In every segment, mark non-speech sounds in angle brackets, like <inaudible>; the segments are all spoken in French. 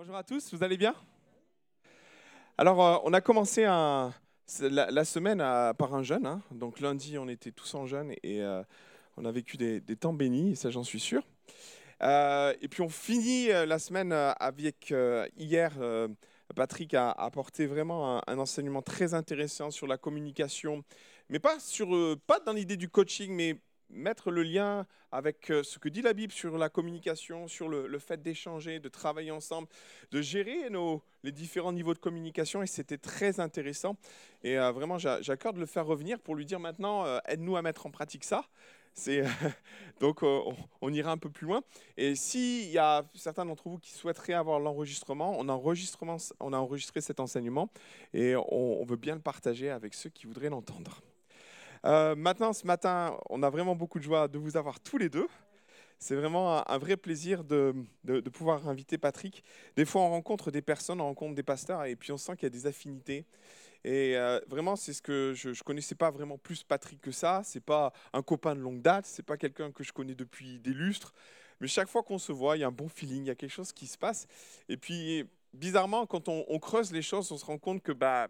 Bonjour à tous, vous allez bien? Alors, euh, on a commencé la, semaine à- par un jeûne. hein. Donc, lundi, on était tous en jeûne et euh, on a vécu des, temps bénis, ça, j'en suis sûr. Euh, et puis, on finit euh, la semaine euh, avec euh, hier. euh, Patrick a apporté vraiment un, enseignement très intéressant sur la communication, mais euh, pas dans l'idée du coaching, mais mettre le lien avec euh, ce que dit la Bible sur la communication, sur le, fait d'échanger, de travailler ensemble, de gérer les différents niveaux de communication. Et c'était très intéressant. Et euh, vraiment, j'a- j'accorde de le faire revenir pour lui dire maintenant, euh, aide-nous à mettre en pratique ça. <laughs> Donc on, ira un peu plus loin. Et s'il y a certains d'entre vous qui souhaiteraient avoir l'enregistrement, on, a enregistré cet enseignement et on veut bien le partager avec ceux qui voudraient l'entendre. Euh, maintenant, ce matin, on a vraiment beaucoup de joie de vous avoir tous les deux. C'est vraiment un, vrai plaisir de pouvoir inviter Patrick. Des fois, on rencontre des personnes, on rencontre des pasteurs, et puis on sent qu'il y a des affinités. Et euh, vraiment, c'est ce que je ne connaissais pas vraiment plus Patrick que ça. C'est pas un copain de longue date, c'est pas quelqu'un que je connais depuis des lustres. Mais chaque fois qu'on se voit, il y a un bon feeling, il y a quelque chose qui se passe. Et puis, bizarrement, quand on, on creuse les choses, on se rend compte que bah,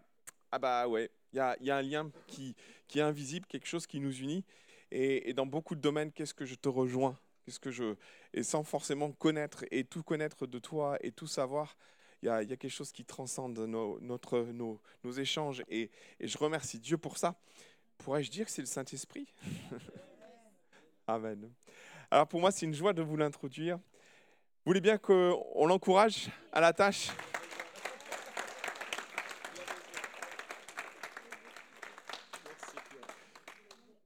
ah bah ouais, il y a, un lien qui, qui est invisible, quelque chose qui nous unit. Et, dans beaucoup de domaines, qu'est-ce que je te rejoins? Qu'est-ce que je et sans forcément connaître et tout connaître de toi et tout savoir, il y a, quelque chose qui transcende nos, notre, nos échanges. Et, et je remercie Dieu pour ça. Pourrais-je dire que c'est le Saint-Esprit? <laughs> Amen. Alors pour moi, c'est une joie de vous l'introduire. Vous voulez bien qu'on l'encourage à la tâche?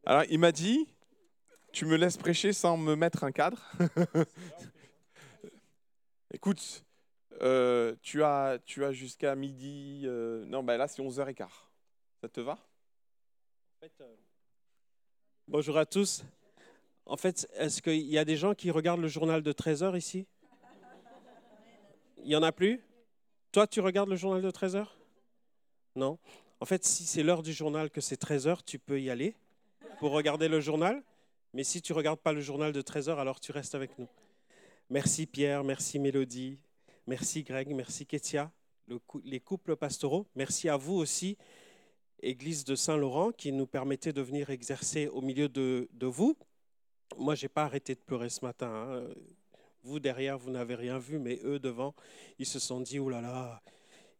Alors, il m'a dit, tu me laisses prêcher sans me mettre un cadre. <laughs> Écoute, euh, tu as, tu as jusqu'à midi. euh, non, ben là, c'est 11h15. Ça te va? Bonjour à tous. En fait, est-ce qu'il y a des gens qui regardent le journal de 13 heures ici? Il n'y en a plus? Toi, tu regardes le journal de 13 heures? Non? En fait, si c'est l'heure du journal que c'est 13 heures, tu peux y aller pour regarder le journal. Mais si tu ne regardes pas le journal de 13 heures, alors tu restes avec nous. Merci Pierre, merci Mélodie, merci Greg, merci Ketia, le les couples pastoraux. Merci à vous aussi, Église de Saint-Laurent, qui nous permettait de venir exercer au milieu de, de vous. Moi, je n'ai pas arrêté de pleurer ce matin. hein. Vous derrière, vous n'avez rien vu, mais eux devant, ils se sont dit, oh là là,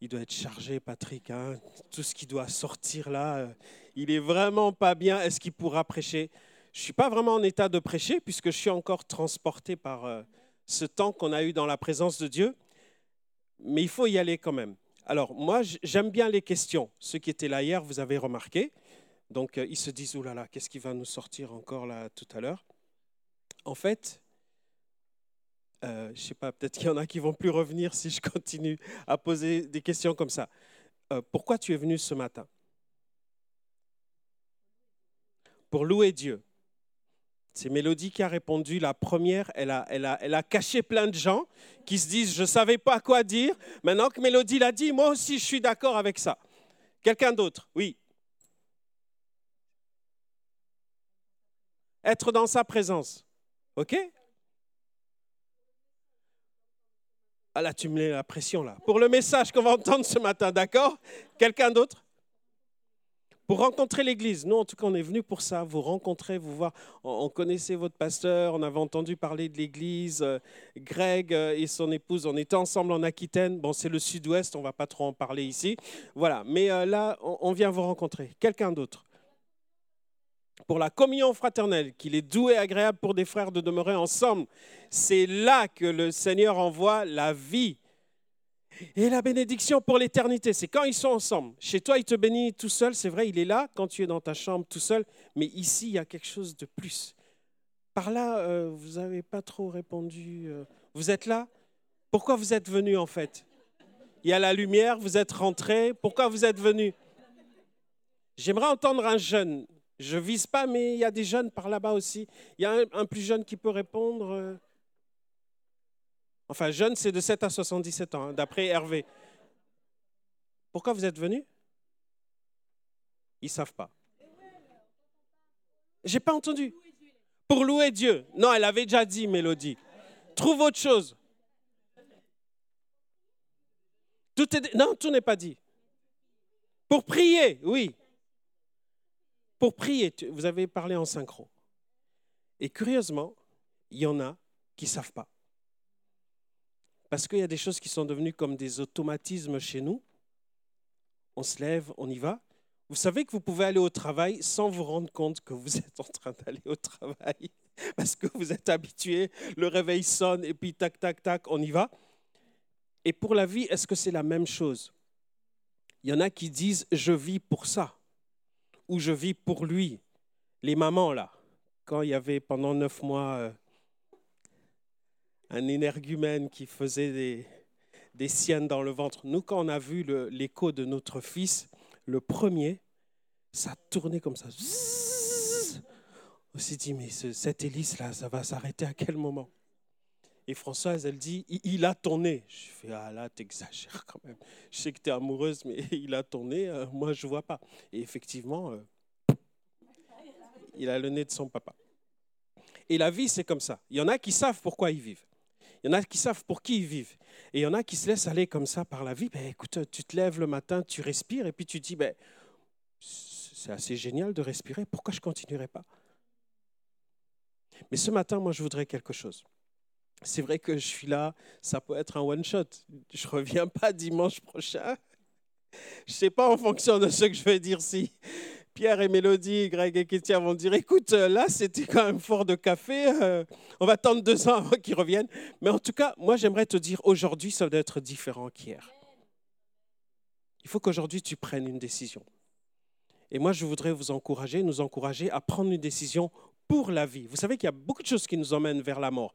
il doit être chargé, Patrick. hein. Tout ce qui doit sortir là, euh, il est vraiment pas bien. Est-ce qu'il pourra prêcher? Je suis pas vraiment en état de prêcher, puisque je suis encore transporté par euh, ce temps qu'on a eu dans la présence de Dieu. Mais il faut y aller quand même. Alors, moi, j'aime bien les questions. Ceux qui étaient là hier, vous avez remarqué. Donc, euh, ils se disent, là, qu'est-ce qui va nous sortir encore là tout à l'heure? En fait, euh, je ne sais pas, peut-être qu'il y en a qui vont plus revenir si je <laughs> continue à poser des questions comme ça. Euh, pourquoi tu es venu ce matin? Pour louer Dieu. C'est Mélodie qui a répondu. La première, elle a, elle, a, elle a caché plein de gens qui se disent, je ne savais pas quoi dire. Maintenant que Mélodie l'a dit, moi aussi, je suis d'accord avec ça. Quelqu'un d'autre? Oui. Être dans sa présence. OK? Ah là, tu me mets la pression là. Pour le message qu'on va entendre ce matin, d'accord? Quelqu'un d'autre? Pour rencontrer l'Église. Nous, en tout cas, on est venus pour ça. Vous rencontrer, vous voir. On, on connaissait votre pasteur, on avait entendu parler de l'Église. Euh, Greg euh, et son épouse, on était ensemble en Aquitaine. Bon, c'est le sud-ouest, on va pas trop en parler ici. Voilà, mais euh, là, on vient vous rencontrer. Quelqu'un d'autre? Pour la communion fraternelle, qu'il est doux et agréable pour des frères de demeurer ensemble. C'est là que le Seigneur envoie la vie. Et la bénédiction pour l'éternité, c'est quand ils sont ensemble. Chez toi, il te bénit tout seul, c'est vrai, il est là quand tu es dans ta chambre tout seul, mais ici, il y a quelque chose de plus. Par là, euh, vous n'avez pas trop répondu. euh, vous êtes là? Pourquoi vous êtes venu en fait? Il y a la lumière, vous êtes rentré. Pourquoi vous êtes venu J'aimerais entendre un jeune. Je vise pas, mais il y a des jeunes par là-bas aussi. Il y a un, plus jeune qui peut répondre. euh. Enfin, jeune, c'est de 7 à 77 ans, hein, d'après Hervé. Pourquoi vous êtes venu? Ils savent pas. J'ai pas entendu. Pour louer Dieu. Non, elle avait déjà dit, Mélodie. Trouve autre chose. Non, tout n'est pas dit. Pour prier, oui. Pour prier, vous avez parlé en synchro. Et curieusement, il y en a qui ne savent pas. Parce qu'il y a des choses qui sont devenues comme des automatismes chez nous. On se lève, on y va. Vous savez que vous pouvez aller au travail sans vous rendre compte que vous êtes en train d'aller au travail. <laughs> Parce que vous êtes habitué, le réveil sonne et puis tac, tac, tac, on y va. Et pour la vie, est-ce que c'est la même chose? Il y en a qui disent je vis pour ça ou je vis pour lui. Les mamans, là, quand il y avait pendant neuf mois euh, un énergumène qui faisait des, des siennes dans le ventre, nous, quand on a vu l'écho de notre fils, le premier, ça tournait comme ça. On s'est dit, mais cette hélice-là, ça va s'arrêter à quel moment? Et Françoise, elle dit, il a tourné. Je fais, ah là, t'exagères quand même. Je sais que tu es amoureuse, mais <laughs> il a tourné, euh, moi, je vois pas. Et effectivement, euh, il a le nez de son papa. Et la vie, c'est comme ça. Il y en a qui savent pourquoi ils vivent. Il y en a qui savent pour qui ils vivent. Et il y en a qui se laissent aller comme ça par la vie. Ben, écoute, tu te lèves le matin, tu respires, et puis tu dis, ben, c'est assez génial de respirer, pourquoi je ne continuerai pas? Mais ce matin, moi, je voudrais quelque chose. C'est vrai que je suis là, ça peut être un one-shot. Je ne reviens pas dimanche prochain. Je ne sais pas en fonction de ce que je vais dire si Pierre et Mélodie, Greg et Kétia vont dire écoute, euh, là, c'était quand même fort de café. Euh, on va attendre deux ans avant qu'ils reviennent. Mais en tout cas, moi, j'aimerais te dire aujourd'hui, ça doit être différent qu'hier. Il faut qu'aujourd'hui, tu prennes une décision. Et moi, je voudrais vous encourager, nous encourager à prendre une décision pour la vie. Vous savez qu'il y a beaucoup de choses qui nous emmènent vers la mort.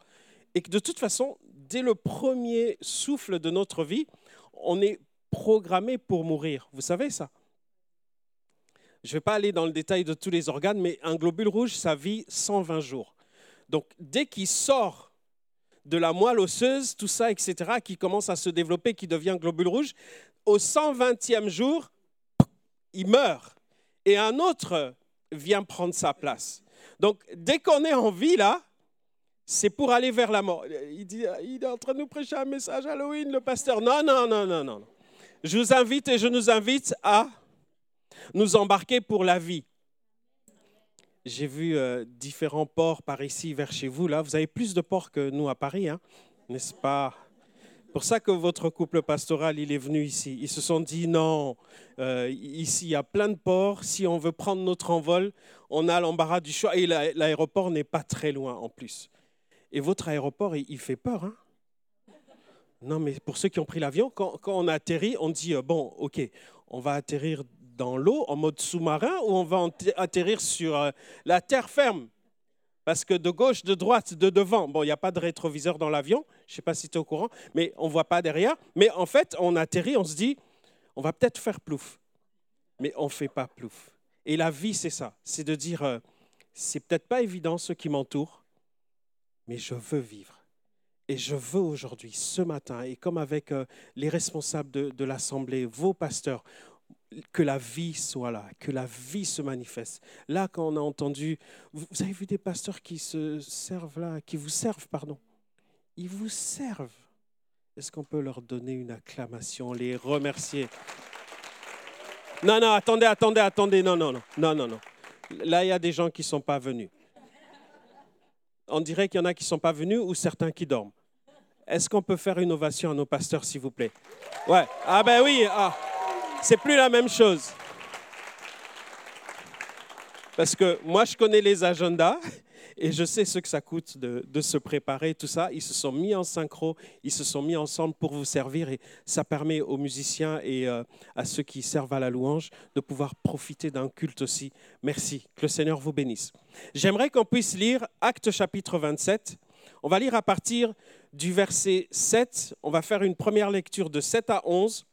Et que de toute façon, dès le premier souffle de notre vie, on est programmé pour mourir. Vous savez ça? Je ne vais pas aller dans le détail de tous les organes, mais un globule rouge, ça vit 120 jours. Donc, dès qu'il sort de la moelle osseuse, tout ça, etc., qui commence à se développer, qui devient globule rouge, au 120e jour, il meurt. Et un autre vient prendre sa place. Donc, dès qu'on est en vie, là, c'est pour aller vers la mort. Il, est en train de nous prêcher un message Halloween, le pasteur. Non, non, non, non, non. Je vous invite et je nous invite à nous embarquer pour la vie. J'ai vu euh, différents ports par ici vers chez vous. Là, vous avez plus de ports que nous à Paris, hein, n'est-ce pas? Pour ça que votre couple pastoral, il est venu ici. Ils se sont dit, non, euh, ici, il y a plein de ports. Si on veut prendre notre envol, on a l'embarras du choix. Et l'aéroport n'est pas très loin en plus. Et votre aéroport, il, fait peur. Hein non, mais pour ceux qui ont pris l'avion, quand, on atterrit, on dit, euh, bon, OK, on va atterrir dans l'eau en mode sous-marin ou on va atterrir sur euh, la terre ferme? Parce que de gauche, de droite, de devant, bon, il n'y a pas de rétroviseur dans l'avion, je ne sais pas si tu es au courant, mais on ne voit pas derrière. Mais en fait, on atterrit, on se dit, on va peut-être faire plouf. Mais on ne fait pas plouf. Et la vie, c'est ça, c'est de dire, euh, c'est peut-être pas évident ce qui m'entoure, mais je veux vivre. Et je veux aujourd'hui, ce matin, et comme avec euh, les responsables de, l'Assemblée, vos pasteurs, que la vie soit là, que la vie se manifeste. Là, quand on a entendu, vous avez vu des pasteurs qui se servent là, qui vous servent, pardon. Ils vous servent. Est-ce qu'on peut leur donner une acclamation, les remercier? Non, non, attendez, attendez, attendez, non, non, non, non, non, non. Là, il y a des gens qui ne sont pas venus. On dirait qu'il y en a qui ne sont pas venus ou certains qui dorment. Est-ce qu'on peut faire une ovation à nos pasteurs, s'il vous plaît? Ouais. Ah ben oui. Ah. C'est plus la même chose. Parce que moi, je connais les agendas et je sais ce que ça coûte de, se préparer, tout ça. Ils se sont mis en synchro, ils se sont mis ensemble pour vous servir et ça permet aux musiciens et euh, à ceux qui servent à la louange de pouvoir profiter d'un culte aussi. Merci, que le Seigneur vous bénisse. J'aimerais qu'on puisse lire Acte chapitre 27. On va lire à partir du verset 7. On va faire une première lecture de 7 à 11.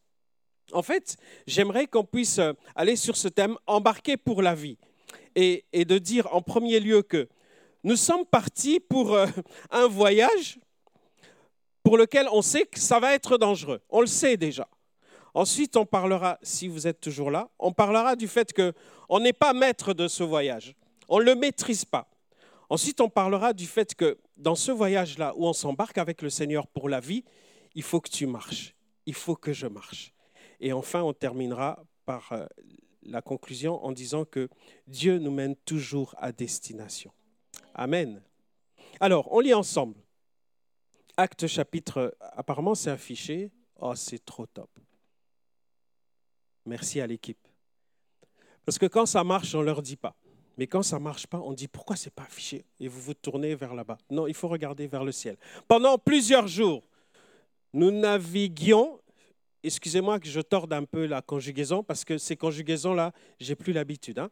En fait, j'aimerais qu'on puisse euh, aller sur ce thème, embarquer pour la vie, et, de dire en premier lieu que nous sommes partis pour euh, <laughs> un voyage pour lequel on sait que ça va être dangereux. On le sait déjà. Ensuite, on parlera, si vous êtes toujours là, on parlera du fait qu'on n'est pas maître de ce voyage. On ne le maîtrise pas. Ensuite, on parlera du fait que dans ce voyage-là où on s'embarque avec le Seigneur pour la vie, il faut que tu marches il faut que je marche. Et enfin, on terminera par euh, la conclusion en disant que Dieu nous mène toujours à destination. Amen. Alors, on lit ensemble. Acte chapitre, apparemment c'est affiché. Oh, c'est trop top. Merci à l'équipe. Parce que quand ça marche, on ne leur dit pas. Mais quand ça ne marche pas, on dit pourquoi ce n'est pas affiché? Et vous vous tournez vers là-bas. Non, il faut regarder vers le ciel. Pendant plusieurs jours, nous naviguions. Excusez-moi que je torde un peu la conjugaison parce que ces conjugaisons-là, j'ai plus l'habitude. Hein.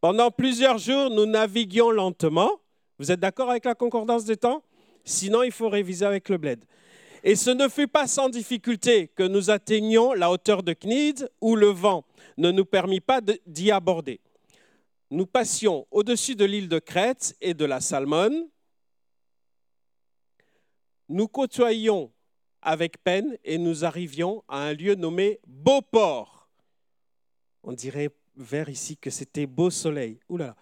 Pendant plusieurs jours, nous naviguions lentement. Vous êtes d'accord avec la concordance des temps? Sinon, il faut réviser avec le bled. Et ce ne fut pas sans difficulté que nous atteignions la hauteur de Cnide, où le vent ne nous permit pas d'y aborder. Nous passions au-dessus de l'île de Crète et de la Salmone. Nous côtoyions avec peine et nous arrivions à un lieu nommé Beauport. On dirait vers ici que c'était Beau Soleil. Oula.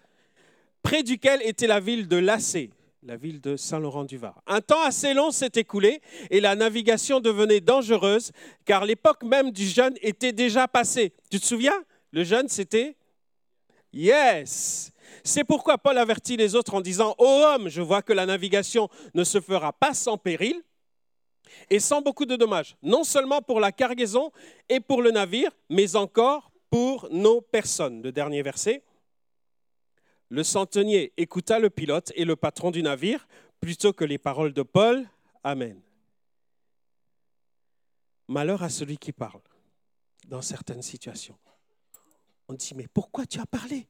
Près duquel était la ville de Lacé la ville de Saint-Laurent-du-Var. Un temps assez long s'est écoulé et la navigation devenait dangereuse car l'époque même du jeûne était déjà passée. Tu te souviens? Le jeûne, c'était Yes C'est pourquoi Paul avertit les autres en disant Ô homme, je vois que la navigation ne se fera pas sans péril et sans beaucoup de dommages, non seulement pour la cargaison et pour le navire, mais encore pour nos personnes. Le dernier verset. Le centenier écouta le pilote et le patron du navire plutôt que les paroles de Paul. Amen. Malheur à celui qui parle dans certaines situations. On dit, mais pourquoi tu as parlé?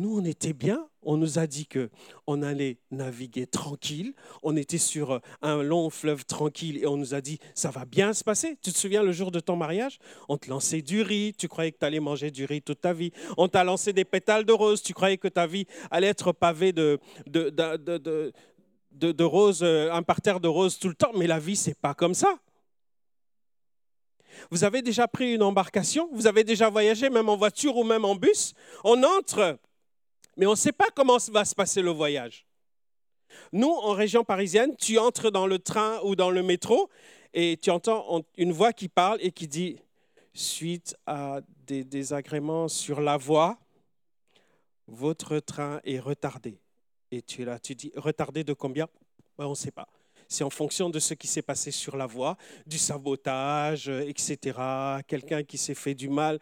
Nous, on était bien. On nous a dit que on allait naviguer tranquille. On était sur euh, un long fleuve tranquille et on nous a dit ça va bien se passer. Tu te souviens le jour de ton mariage? On te lançait du riz. Tu croyais que tu allais manger du riz toute ta vie. On t'a lancé des pétales de rose. Tu croyais que ta vie allait être pavée de, de, de, de, roses, euh, un parterre de roses tout le temps. Mais la vie, c'est pas comme ça. Vous avez déjà pris une embarcation, vous avez déjà voyagé, même en voiture ou même en bus? On entre mais on ne sait pas comment va se passer le voyage. Nous, en région parisienne, tu entres dans le train ou dans le métro et tu entends une voix qui parle et qui dit, suite à des désagréments sur la voie, votre train est retardé. Et tu là, tu dis, retardé de combien? Ben, On ne sait pas. C'est en fonction de ce qui s'est passé sur la voie, du sabotage, etc. Quelqu'un qui s'est fait du mal.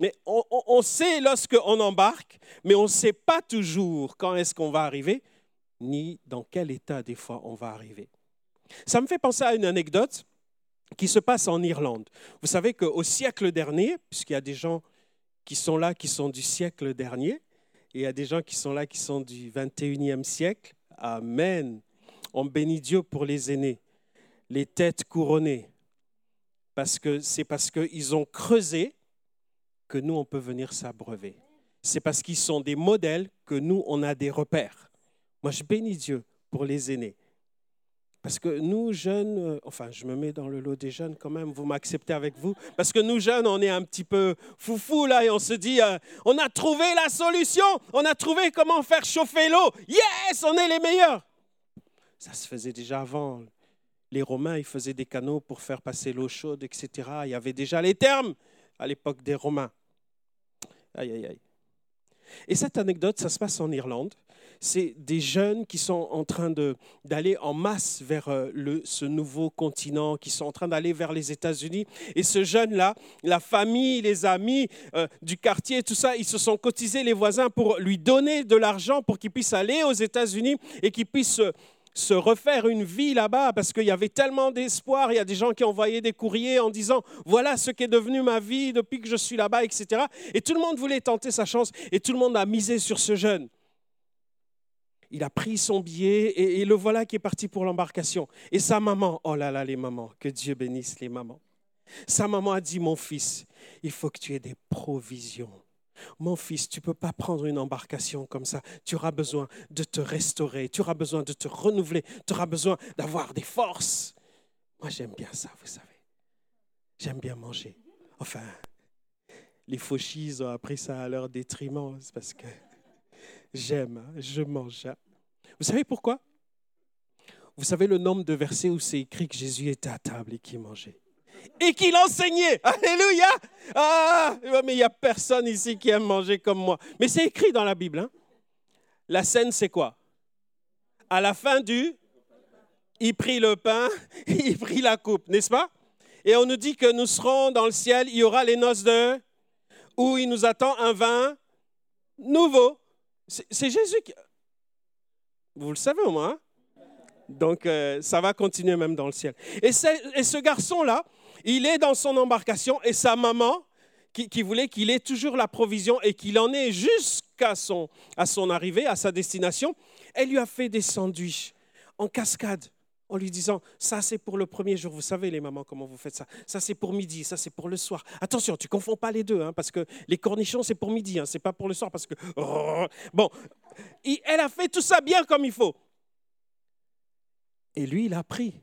Mais on, sait lorsqu'on embarque, mais on ne sait pas toujours quand est-ce qu'on va arriver, ni dans quel état des fois on va arriver. Ça me fait penser à une anecdote qui se passe en Irlande. Vous savez qu'au siècle dernier, puisqu'il y a des gens qui sont là qui sont du siècle dernier, et il y a des gens qui sont là qui sont du 21e siècle, Amen. On bénit Dieu pour les aînés, les têtes couronnées, parce que c'est parce qu'ils ont creusé que nous, on peut venir s'abreuver. C'est parce qu'ils sont des modèles que nous, on a des repères. Moi, je bénis Dieu pour les aînés. Parce que nous, jeunes, euh, enfin, je me mets dans le lot des jeunes quand même, vous m'acceptez avec vous. Parce que nous, jeunes, on est un petit peu foufou là et on se dit, euh, on a trouvé la solution, on a trouvé comment faire chauffer l'eau. Yes, on est les meilleurs. Ça se faisait déjà avant. Les Romains, ils faisaient des canaux pour faire passer l'eau chaude, etc. Il y avait déjà les termes à l'époque des Romains. Aïe, aïe, aïe. Et cette anecdote, ça se passe en Irlande. C'est des jeunes qui sont en train d'aller en masse vers euh, le, ce nouveau continent, qui sont en train d'aller vers les États-Unis. Et ce jeune-là, la famille, les amis euh, du quartier, tout ça, ils se sont cotisés, les voisins, pour lui donner de l'argent pour qu'il puisse aller aux États-Unis et qu'il puisse se refaire une vie là-bas parce qu'il y avait tellement d'espoir. Il y a des gens qui envoyaient des courriers en disant voilà ce qu'est devenu ma vie depuis que je suis là-bas, etc. Et tout le monde voulait tenter sa chance et tout le monde a misé sur ce jeune. Il a pris son billet et, et le voilà qui est parti pour l'embarcation. Et sa maman, oh là là, les mamans, que Dieu bénisse les mamans. Sa maman a dit mon fils, il faut que tu aies des provisions mon fils, tu ne peux pas prendre une embarcation comme ça. Tu auras besoin de te restaurer, tu auras besoin de te renouveler, tu auras besoin d'avoir des forces. Moi, j'aime bien ça, vous savez. J'aime bien manger. Enfin, les fauchis ont appris ça à leur détriment, parce que j'aime, hein, je mange. Hein. Vous savez pourquoi? Vous savez le nombre de versets où c'est écrit que Jésus était à table et qu'il mangeait? Et qu'il enseignait. Alléluia. Ah, mais il n'y a personne ici qui aime manger comme moi. Mais c'est écrit dans la Bible. Hein. La scène, c'est quoi? À la fin du... Il prit le pain, <laughs> il prit la coupe, n'est-ce pas? Et on nous dit que nous serons dans le ciel, il y aura les noces de... Où il nous attend un vin nouveau. C'est Jésus qui... Vous le savez au moins. Hein? Donc euh, ça va continuer même dans le ciel. Et, et ce garçon-là, il est dans son embarcation et sa maman, qui, voulait qu'il ait toujours la provision et qu'il en ait jusqu'à son, arrivée, à sa destination, elle lui a fait des sandwichs en cascade en lui disant, ça c'est pour le premier jour, vous savez les mamans comment vous faites ça, ça c'est pour midi, ça c'est pour le soir. Attention, tu confonds pas les deux, hein, parce que les cornichons c'est pour midi, hein, c'est pas pour le soir, parce que... Bon, elle a fait tout ça bien comme il faut. Et lui, il a pris.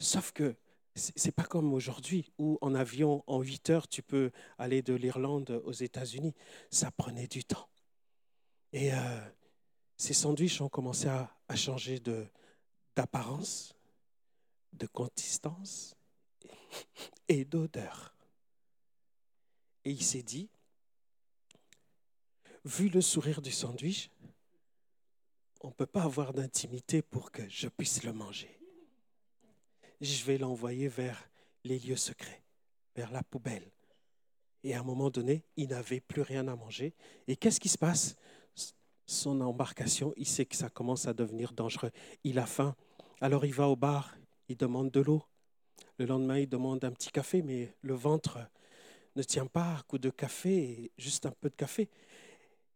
Sauf que c'est pas comme aujourd'hui où en avion, en 8 heures, tu peux aller de l'Irlande aux États-Unis. Ça prenait du temps. Et euh, ces sandwichs ont commencé à, à changer d'apparence, de, consistance <laughs> et d'odeur. Et il s'est dit, vu le sourire du sandwich, on ne peut pas avoir d'intimité pour que je puisse le manger je vais l'envoyer vers les lieux secrets, vers la poubelle. Et à un moment donné, il n'avait plus rien à manger. Et qu'est-ce qui se passe? Son embarcation, il sait que ça commence à devenir dangereux. Il a faim. Alors il va au bar, il demande de l'eau. Le lendemain, il demande un petit café, mais le ventre ne tient pas coup de café, juste un peu de café.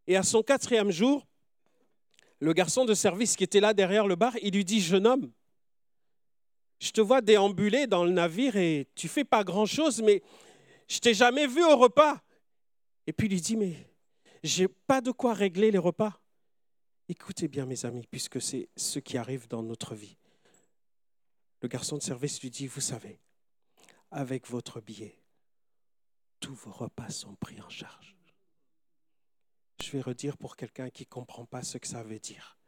Et à son quatrième jour, le garçon de service qui était là derrière le bar, il lui dit, jeune homme, je te vois déambuler dans le navire et tu fais pas grand-chose, mais je t'ai jamais vu au repas. Et puis il lui dit, mais j'ai pas de quoi régler les repas. Écoutez bien mes amis, puisque c'est ce qui arrive dans notre vie. Le garçon de service lui dit, vous savez, avec votre billet, tous vos repas sont pris en charge. Je vais redire pour quelqu'un qui ne comprend pas ce que ça veut dire.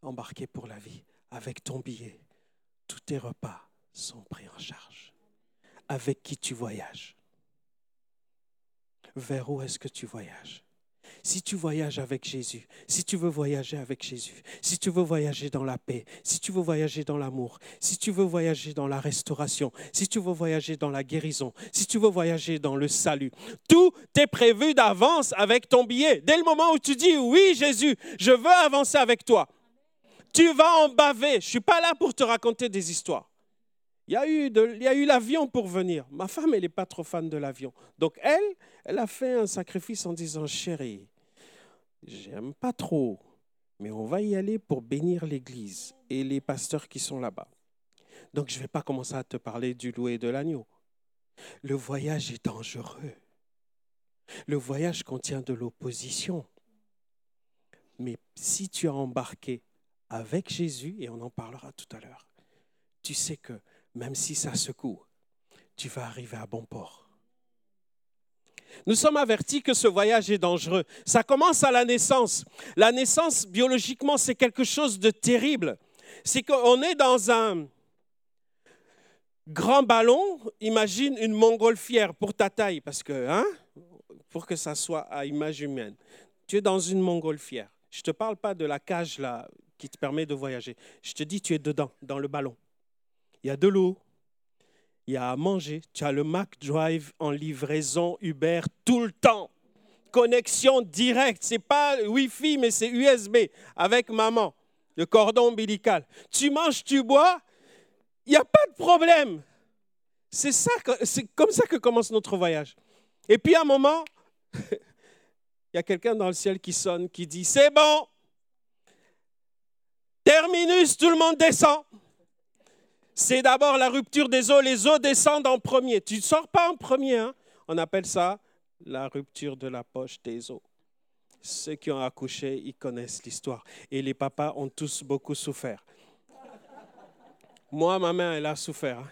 Embarquer pour la vie, avec ton billet, tous tes repas sont pris en charge. Avec qui tu voyages? Vers où est-ce que tu voyages? Si tu voyages avec Jésus, si tu veux voyager avec Jésus, si tu veux voyager dans la paix, si tu veux voyager dans l'amour, si tu veux voyager dans la restauration, si tu veux voyager dans la guérison, si tu veux voyager dans le salut, tout est prévu d'avance avec ton billet. Dès le moment où tu dis oui Jésus, je veux avancer avec toi, tu vas en baver. Je ne suis pas là pour te raconter des histoires. Il y a eu, l'avion pour venir. Ma femme, elle n'est pas trop fan de l'avion. Donc elle, elle a fait un sacrifice en disant, chérie, j'aime pas trop, mais on va y aller pour bénir l'église et les pasteurs qui sont là-bas. Donc je ne vais pas commencer à te parler du loup et de l'agneau. Le voyage est dangereux. Le voyage contient de l'opposition. Mais si tu as embarqué avec Jésus, et on en parlera tout à l'heure, tu sais que même si ça secoue, tu vas arriver à bon port. Nous sommes avertis que ce voyage est dangereux. Ça commence à la naissance. La naissance, biologiquement, c'est quelque chose de terrible. C'est qu'on est dans un grand ballon. Imagine une montgolfière pour ta taille, parce que, hein, pour que ça soit à image humaine. Tu es dans une montgolfière. Je ne te parle pas de la cage là, qui te permet de voyager. Je te dis, tu es dedans, dans le ballon. Il y a de l'eau, il y a à manger. Tu as le Mac Drive en livraison Uber tout le temps. Connexion directe. C'est pas Wi-Fi, mais c'est USB avec maman. Le cordon ombilical. Tu manges, tu bois, il n'y a pas de problème. C'est ça, c'est comme ça que commence notre voyage. Et puis à un moment, <laughs> il y a quelqu'un dans le ciel qui sonne, qui dit, c'est bon, Terminus, tout le monde descend. C'est d'abord la rupture des eaux. Les eaux descendent en premier. Tu ne sors pas en premier. Hein. On appelle ça la rupture de la poche des eaux. Ceux qui ont accouché, ils connaissent l'histoire. Et les papas ont tous beaucoup souffert. Moi, ma mère, elle a souffert. Hein.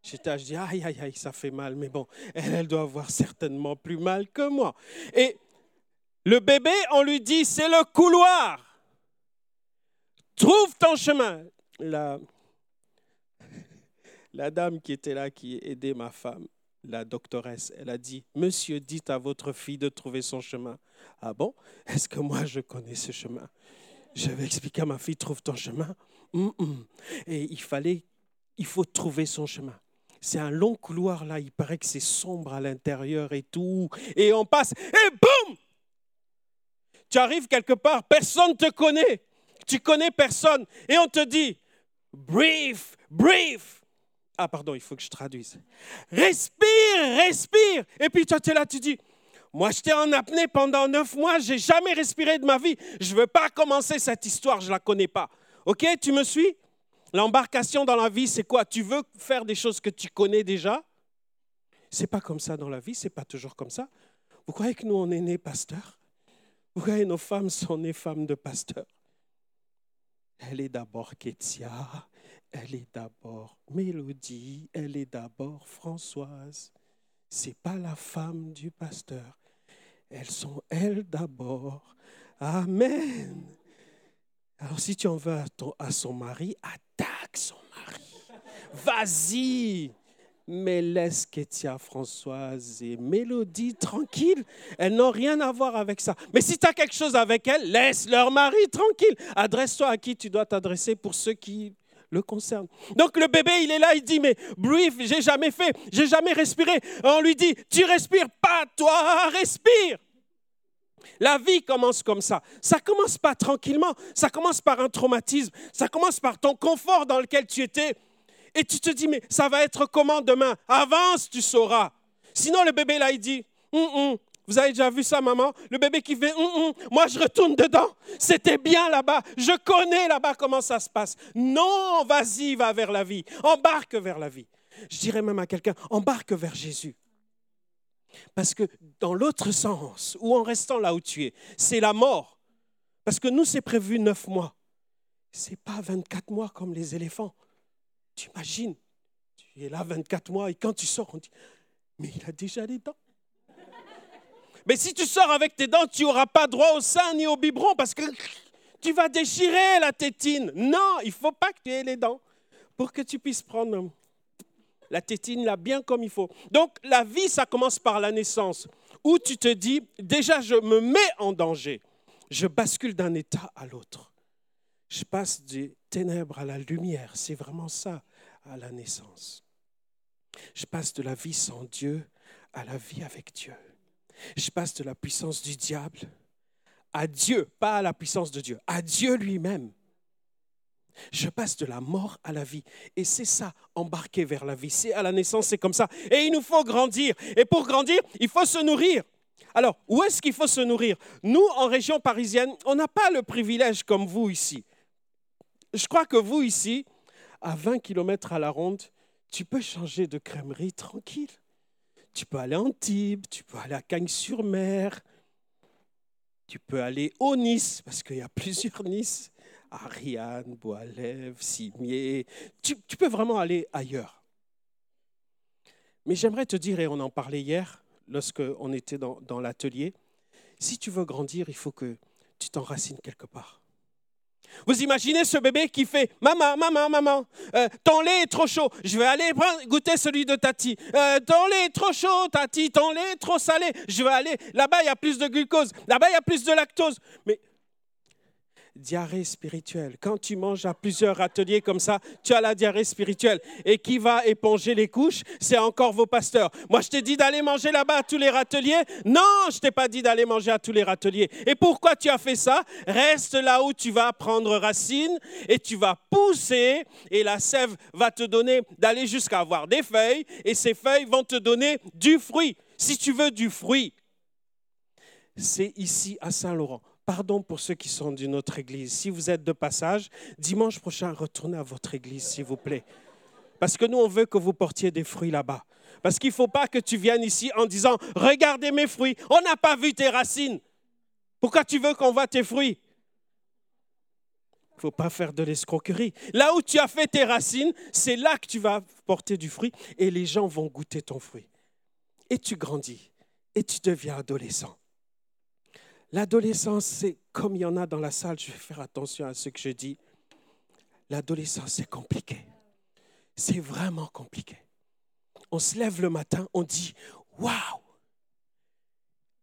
J'étais, je dis, aïe, aïe, aïe, ça fait mal. Mais bon, elle, elle doit avoir certainement plus mal que moi. Et le bébé, on lui dit, c'est le couloir. Trouve ton chemin. La, La dame qui était là, qui aidait ma femme, la doctoresse, elle a dit, Monsieur, dites à votre fille de trouver son chemin. Ah bon? Est-ce que moi je connais ce chemin? J'avais expliqué à ma fille, trouve ton chemin. Hum, hum. Et il fallait, il faut trouver son chemin. C'est un long couloir là, il paraît que c'est sombre à l'intérieur et tout. Et on passe, et boum Tu arrives quelque part, personne ne te connaît. Tu connais personne. Et on te dit, brief, brief. Ah, pardon, il faut que je traduise. Respire, respire. Et puis toi, tu es là, tu dis, moi, j'étais en apnée pendant neuf mois, j'ai jamais respiré de ma vie. Je ne veux pas commencer cette histoire, je ne la connais pas. Ok, tu me suis? L'embarcation dans la vie, c'est quoi? Tu veux faire des choses que tu connais déjà? C'est pas comme ça dans la vie, c'est pas toujours comme ça. Vous croyez que nous, on est nés pasteurs? Vous croyez que nos femmes sont nées femmes de pasteurs? Elle est d'abord Kétia, elle est d'abord Mélodie, elle est d'abord Françoise. C'est pas la femme du pasteur. Elles sont elles d'abord. Amen. Alors si tu en veux à son mari, attaque son mari. Vas-y. Mais laisse Kétia, Françoise et Mélodie tranquilles. Elles n'ont rien à voir avec ça. Mais si tu as quelque chose avec elles, laisse leur mari tranquille. Adresse-toi à qui tu dois t'adresser pour ceux qui le concernent. Donc le bébé, il est là, il dit, mais brief, j'ai jamais fait, j'ai jamais respiré. On lui dit, tu respires pas, toi, respire. La vie commence comme ça. Ça commence pas tranquillement. Ça commence par un traumatisme. Ça commence par ton confort dans lequel tu étais. Et tu te dis, mais ça va être comment demain? Avance, tu sauras. Sinon, le bébé, là, il dit, hum, hum. vous avez déjà vu ça, maman? Le bébé qui fait, hum, moi, je retourne dedans. C'était bien là-bas. Je connais là-bas comment ça se passe. Non, vas-y, va vers la vie. Embarque vers la vie. Je dirais même à quelqu'un, embarque vers Jésus. Parce que dans l'autre sens, ou en restant là où tu es, c'est la mort. Parce que nous, c'est prévu neuf mois. Ce n'est pas 24 mois comme les éléphants. Tu imagines, tu es là 24 mois et quand tu sors, on dit, mais il a déjà les dents. Mais si tu sors avec tes dents, tu n'auras pas droit au sein ni au biberon parce que tu vas déchirer la tétine. Non, il ne faut pas que tu aies les dents pour que tu puisses prendre la tétine là bien comme il faut. Donc la vie, ça commence par la naissance, où tu te dis, déjà je me mets en danger, je bascule d'un état à l'autre. Je passe des ténèbres à la lumière, c'est vraiment ça à la naissance. Je passe de la vie sans Dieu à la vie avec Dieu. Je passe de la puissance du diable à Dieu, pas à la puissance de Dieu, à Dieu lui-même. Je passe de la mort à la vie. Et c'est ça, embarquer vers la vie. C'est à la naissance, c'est comme ça. Et il nous faut grandir. Et pour grandir, il faut se nourrir. Alors, où est-ce qu'il faut se nourrir? Nous, en région parisienne, on n'a pas le privilège comme vous ici. Je crois que vous ici, à 20 km à la ronde, tu peux changer de crèmerie tranquille. Tu peux aller en Antibes, tu peux aller à Cagnes-sur-Mer, tu peux aller au Nice, parce qu'il y a <laughs> plusieurs Nice. Ariane, Boalève, Simier. Tu, tu peux vraiment aller ailleurs. Mais j'aimerais te dire, et on en parlait hier, lorsqu'on était dans l'atelier, si tu veux grandir, il faut que tu t'enracines quelque part. Vous imaginez ce bébé qui fait Maman, maman, maman, euh, ton lait est trop chaud, je vais aller goûter celui de Tati. Euh, ton lait est trop chaud, Tati, ton lait est trop salé, je vais aller. Là-bas, il y a plus de glucose, là-bas, il y a plus de lactose. Mais diarrhée spirituelle. Quand tu manges à plusieurs ateliers comme ça, tu as la diarrhée spirituelle. Et qui va éponger les couches C'est encore vos pasteurs. Moi, je t'ai dit d'aller manger là-bas à tous les râteliers. Non, je t'ai pas dit d'aller manger à tous les râteliers. Et pourquoi tu as fait ça? Reste là où tu vas prendre racine et tu vas pousser et la sève va te donner d'aller jusqu'à avoir des feuilles et ces feuilles vont te donner du fruit. Si tu veux du fruit, c'est ici à Saint-Laurent. Pardon pour ceux qui sont d'une autre église. Si vous êtes de passage, dimanche prochain, retournez à votre église, s'il vous plaît. Parce que nous, on veut que vous portiez des fruits là-bas. Parce qu'il ne faut pas que tu viennes ici en disant, regardez mes fruits, on n'a pas vu tes racines. Pourquoi tu veux qu'on voit tes fruits? Il ne faut pas faire de l'escroquerie. Là où tu as fait tes racines, c'est là que tu vas porter du fruit et les gens vont goûter ton fruit. Et tu grandis et tu deviens adolescent. L'adolescence, c'est comme il y en a dans la salle, je vais faire attention à ce que je dis. L'adolescence, c'est compliqué. c'est vraiment compliqué. On se lève le matin, on dit Waouh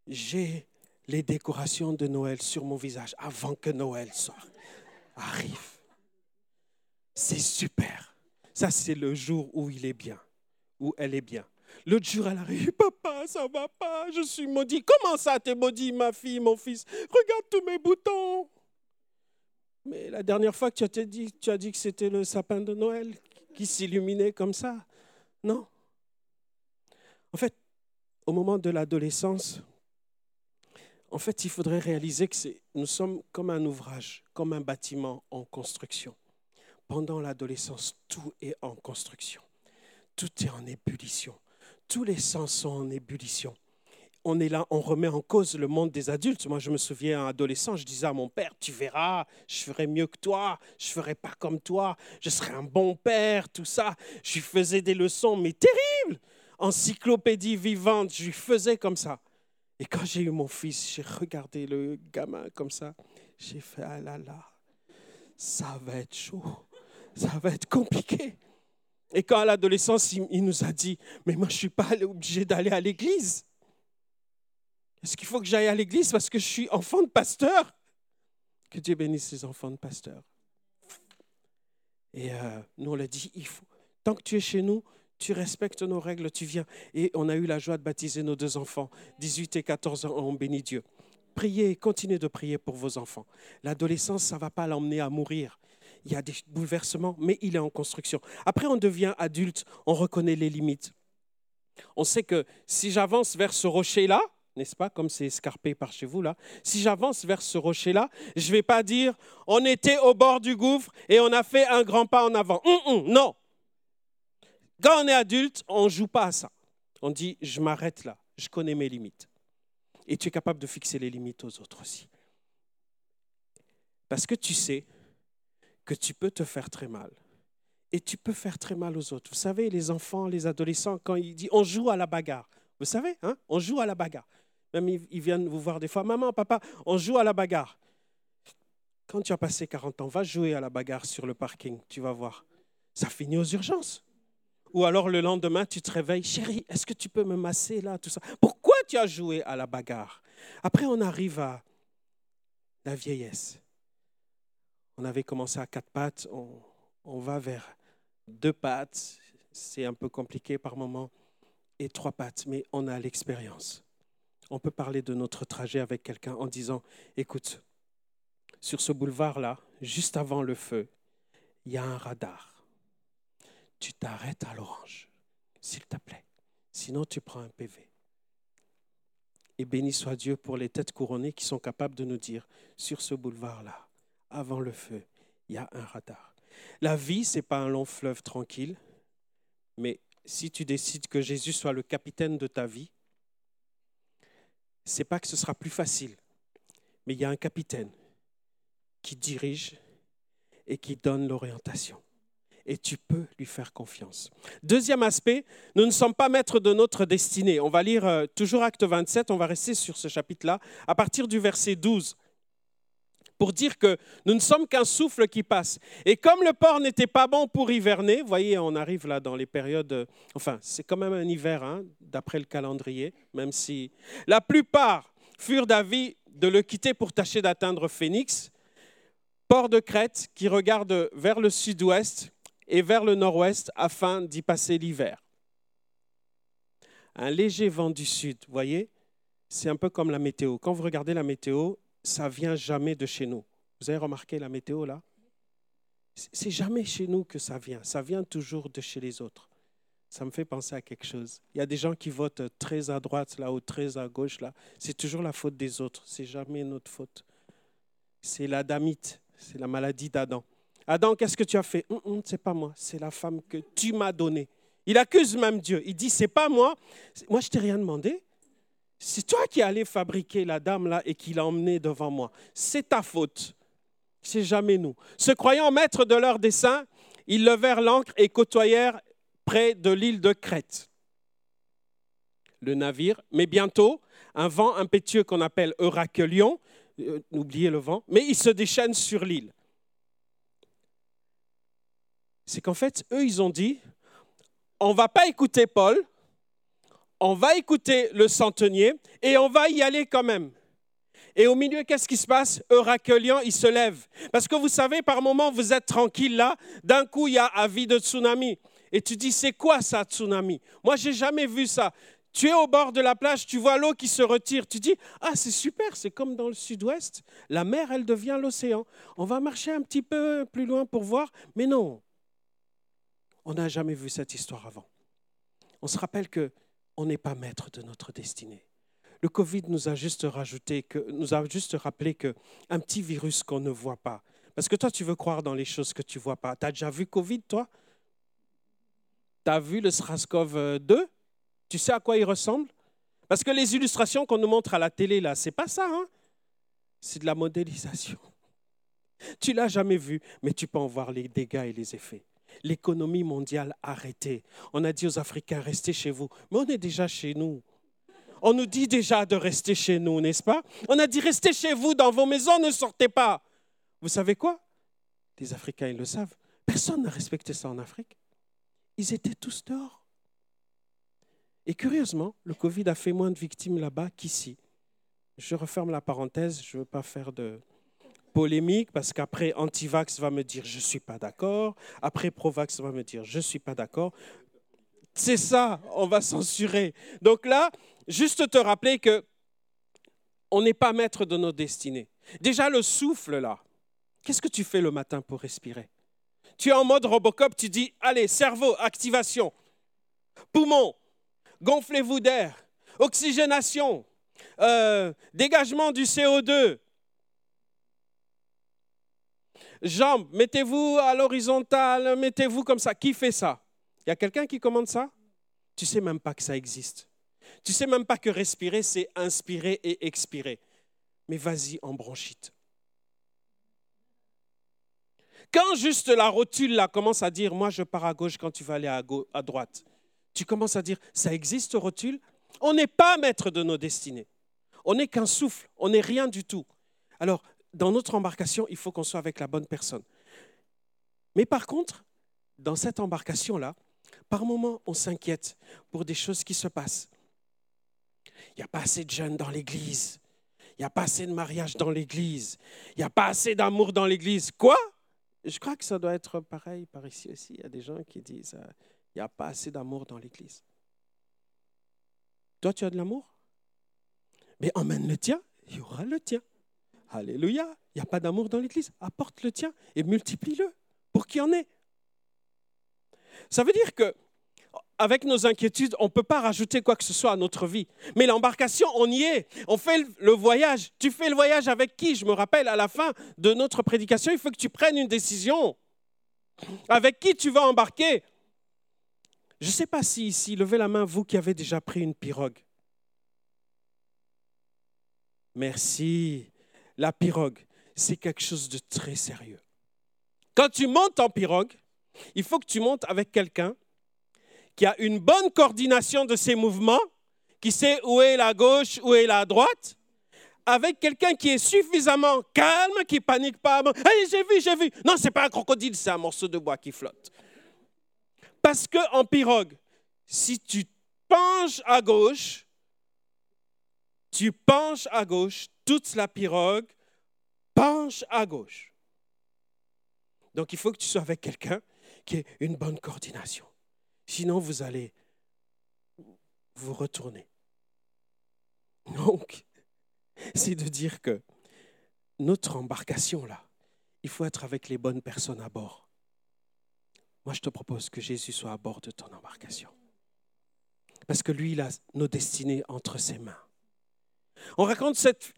J'ai les décorations de Noël sur mon visage avant que Noël soit, arrive. C'est super. Ça, c'est le jour où il est bien, où elle est bien. L'autre jour, elle arrive, papa, ça va pas, je suis maudit. Comment ça, t'es maudit, ma fille, mon fils? Regarde tous mes boutons. Mais la dernière fois que tu dit, tu as dit que c'était le sapin de Noël qui s'illuminait comme ça. Non. En fait, au moment de l'adolescence, en fait, il faudrait réaliser que nous sommes comme un ouvrage, comme un bâtiment en construction. Pendant l'adolescence, tout est en construction. Tout est en ébullition. Tous les sens sont en ébullition. On est là, on remet en cause le monde des adultes. Moi, je me souviens, adolescent, je disais à mon père, tu verras, je ferai mieux que toi, je ferai pas comme toi, je serai un bon père, tout ça. Je lui faisais des leçons, mais terribles. Encyclopédie vivante, je lui faisais comme ça. Et quand j'ai eu mon fils, j'ai regardé le gamin comme ça. J'ai fait, ah là là, ça va être chaud, ça va être compliqué. Et quand à l'adolescence, il, nous a dit, mais moi je ne suis pas obligé d'aller à l'église. Est-ce qu'il faut que j'aille à l'église parce que je suis enfant de pasteur? Que Dieu bénisse les enfants de pasteur. Et euh, nous, on l'a dit, il faut, tant que tu es chez nous, tu respectes nos règles, tu viens. Et on a eu la joie de baptiser nos deux enfants, 18 et 14 ans, on bénit Dieu. Priez, continuez de prier pour vos enfants. L'adolescence, ça ne va pas l'emmener à mourir. Il y a des bouleversements, mais il est en construction. Après, on devient adulte, on reconnaît les limites. On sait que si j'avance vers ce rocher-là, n'est-ce pas, comme c'est escarpé par chez vous là, si j'avance vers ce rocher-là, je ne vais pas dire on était au bord du gouffre et on a fait un grand pas en avant. Hum, hum, non, quand on est adulte, on ne joue pas à ça. On dit, je m'arrête là, je connais mes limites. Et tu es capable de fixer les limites aux autres aussi. Parce que tu sais que tu peux te faire très mal. Et tu peux faire très mal aux autres. Vous savez, les enfants, les adolescents, quand ils disent on joue à la bagarre, vous savez, hein, on joue à la bagarre. Même ils viennent vous voir des fois, maman, papa, on joue à la bagarre. Quand tu as passé 40 ans, va jouer à la bagarre sur le parking, tu vas voir. Ça finit aux urgences. Ou alors le lendemain, tu te réveilles, chérie, est-ce que tu peux me masser là, tout ça? Pourquoi tu as joué à la bagarre? Après, on arrive à la vieillesse. On avait commencé à quatre pattes, on, va vers deux pattes, c'est un peu compliqué par moment, et trois pattes, mais on a l'expérience. On peut parler de notre trajet avec quelqu'un en disant, écoute, sur ce boulevard-là, juste avant le feu, il y a un radar tu t'arrêtes à l'orange, s'il te plaît. Sinon, tu prends un PV. Et béni soit Dieu pour les têtes couronnées qui sont capables de nous dire, sur ce boulevard-là, avant le feu, il y a un radar. La vie, ce n'est pas un long fleuve tranquille, mais si tu décides que Jésus soit le capitaine de ta vie, c'est pas que ce sera plus facile, mais il y a un capitaine qui dirige et qui donne l'orientation et tu peux lui faire confiance. Deuxième aspect, nous ne sommes pas maîtres de notre destinée. On va lire euh, toujours Acte 27, on va rester sur ce chapitre-là, à partir du verset 12 pour dire que nous ne sommes qu'un souffle qui passe. Et comme le port n'était pas bon pour hiverner, vous voyez, on arrive là dans les périodes, euh, enfin, c'est quand même un hiver, hein, d'après le calendrier, même si la plupart furent d'avis de le quitter pour tâcher d'atteindre Phénix, port de Crète qui regarde vers le sud-ouest, et vers le nord-ouest afin d'y passer l'hiver. Un léger vent du sud, vous voyez, c'est un peu comme la météo. Quand vous regardez la météo, ça vient jamais de chez nous. Vous avez remarqué la météo là? C'est jamais chez nous que ça vient. Ça vient toujours de chez les autres. Ça me fait penser à quelque chose. Il y a des gens qui votent très à droite là ou très à gauche là. C'est toujours la faute des autres. C'est jamais notre faute. C'est l'adamite. C'est la maladie d'Adam. Adam, qu'est-ce que tu as fait? Hum, hum, C'est pas moi, c'est la femme que tu m'as donnée. Il accuse même Dieu. Il dit, c'est pas moi. Moi, je t'ai rien demandé. C'est toi qui allé fabriquer la dame là et qui l'a emmenée devant moi. C'est ta faute. C'est jamais nous. Se croyant maîtres de leur dessein, ils levèrent l'ancre et côtoyèrent près de l'île de Crète. Le navire, mais bientôt, un vent impétueux qu'on appelle Euraclion, euh, oubliez le vent, mais il se déchaîne sur l'île. c'est qu'en fait, eux, ils ont dit, on va pas écouter Paul, on va écouter le centenier et on va y aller quand même. Et au milieu, qu'est-ce qui se passe? Euraclion, il se lève. Parce que vous savez, par moment, vous êtes tranquille là, d'un coup, il y a avis de tsunami. Et tu dis, c'est quoi ça, tsunami? Moi, j'ai jamais vu ça. Tu es au bord de la plage, tu vois l'eau qui se retire. Tu dis, ah, c'est super, c'est comme dans le sud-ouest. La mer, elle devient l'océan. On va marcher un petit peu plus loin pour voir. Mais non, on n'a jamais vu cette histoire avant. On se rappelle que on n'est pas maître de notre destinée. Le Covid nous a juste rajouté, que, nous a juste rappelé que un petit virus qu'on ne voit pas. Parce que toi, tu veux croire dans les choses que tu vois pas. Tu as déjà vu Covid, toi? Tu as vu le SRAS-CoV 2 Tu sais à quoi il ressemble? Parce que les illustrations qu'on nous montre à la télé, là, c'est pas ça. Hein? C'est de la modélisation. <laughs> Tu l'as jamais vu, mais tu peux en voir les dégâts et les effets. L'économie mondiale arrêtée. On a dit aux Africains, restez chez vous. Mais on est déjà chez nous. On nous dit déjà de rester chez nous, n'est-ce pas? On a dit restez chez vous dans vos maisons, ne sortez pas. Vous savez quoi? Les Africains, ils le savent. Personne n'a respecté ça en Afrique. Ils étaient tous dehors. Et curieusement, le Covid a fait moins de victimes là-bas qu'ici. Je referme la parenthèse, je ne veux pas faire de polémique parce qu'après Antivax va me dire je suis pas d'accord, après Provax va me dire je suis pas d'accord. C'est ça, on va censurer. Donc là, juste te rappeler que on n'est pas maître de nos destinées. Déjà le souffle là. Qu'est-ce que tu fais le matin pour respirer? Tu es en mode Robocop, tu dis allez, cerveau, activation. Poumon, gonflez-vous d'air. Oxygénation, euh, dégagement du CO2. Jambes, mettez-vous à l'horizontale, mettez-vous comme ça. Qui fait ça? Il y a quelqu'un qui commande ça? Tu sais même pas que ça existe. Tu sais même pas que respirer, c'est inspirer et expirer. Mais vas-y en bronchite. Quand juste la rotule là commence à dire, moi je pars à gauche quand tu vas aller à, à droite, tu commences à dire, ça existe rotule? On n'est pas maître de nos destinées. On n'est qu'un souffle, on n'est rien du tout. Alors, dans notre embarcation, il faut qu'on soit avec la bonne personne. Mais par contre, dans cette embarcation-là, par moments, on s'inquiète pour des choses qui se passent. Il n'y a pas assez de jeunes dans l'Église. Il n'y a pas assez de mariage dans l'Église. Il n'y a pas assez d'amour dans l'Église. Quoi? Je crois que ça doit être pareil par ici aussi. Il y a des gens qui disent, euh, il n'y a pas assez d'amour dans l'Église. Toi, tu as de l'amour? Mais emmène le tien, il y aura le tien. Alléluia. Il n'y a pas d'amour dans l'Église. Apporte le tien et multiplie-le pour qu'il y en ait. Ça veut dire que avec nos inquiétudes, on ne peut pas rajouter quoi que ce soit à notre vie. Mais l'embarcation, on y est. On fait le voyage. Tu fais le voyage avec qui? Je me rappelle, à la fin de notre prédication, il faut que tu prennes une décision. Avec qui tu vas embarquer? Je ne sais pas si ici, levez la main, vous qui avez déjà pris une pirogue. Merci. La pirogue, c'est quelque chose de très sérieux. Quand tu montes en pirogue, il faut que tu montes avec quelqu'un qui a une bonne coordination de ses mouvements, qui sait où est la gauche, où est la droite, avec quelqu'un qui est suffisamment calme, qui panique pas. Hey, j'ai vu, j'ai vu. Non, c'est pas un crocodile, c'est un morceau de bois qui flotte. Parce que en pirogue, si tu penches à gauche, tu penches à gauche, toute la pirogue penche à gauche. Donc il faut que tu sois avec quelqu'un qui ait une bonne coordination. Sinon, vous allez vous retourner. Donc, <laughs> c'est de dire que notre embarcation, là, il faut être avec les bonnes personnes à bord. Moi, je te propose que Jésus soit à bord de ton embarcation. Parce que lui, il a nos destinées entre ses mains. On raconte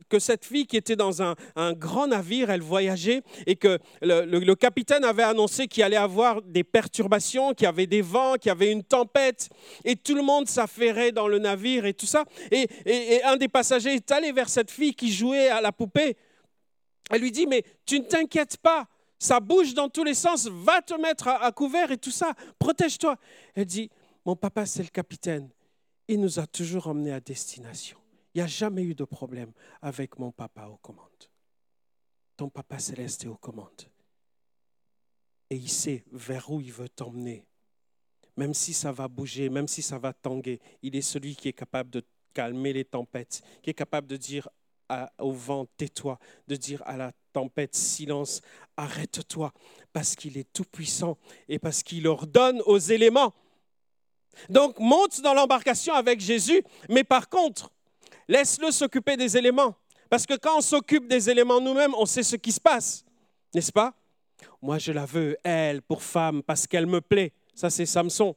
que cette fille qui était dans un, grand navire, elle voyageait et que le, capitaine avait annoncé qu'il allait avoir des perturbations, qu'il y avait des vents, qu'il y avait une tempête et tout le monde s'affairait dans le navire et tout ça. Et, un des passagers est allé vers cette fille qui jouait à la poupée. Elle lui dit, mais tu ne t'inquiètes pas, ça bouge dans tous les sens, va te mettre à couvert et tout ça, protège-toi. Elle dit, mon papa c'est le capitaine, il nous a toujours emmenés à destination. Il n'y a jamais eu de problème avec mon papa aux commandes. Ton papa céleste est aux commandes. et il sait vers où il veut t'emmener. Même si ça va bouger, même si ça va tanguer, il est celui qui est capable de calmer les tempêtes, qui est capable de dire au vent, tais-toi, de dire à la tempête, silence, arrête-toi, parce qu'il est tout-puissant et parce qu'il ordonne aux éléments. Donc monte dans l'embarcation avec Jésus, mais par contre, laisse-le s'occuper des éléments. Parce que quand on s'occupe des éléments nous-mêmes, on sait ce qui se passe, n'est-ce pas? Moi, je la veux, elle, pour femme, parce qu'elle me plaît. Ça, c'est Samson.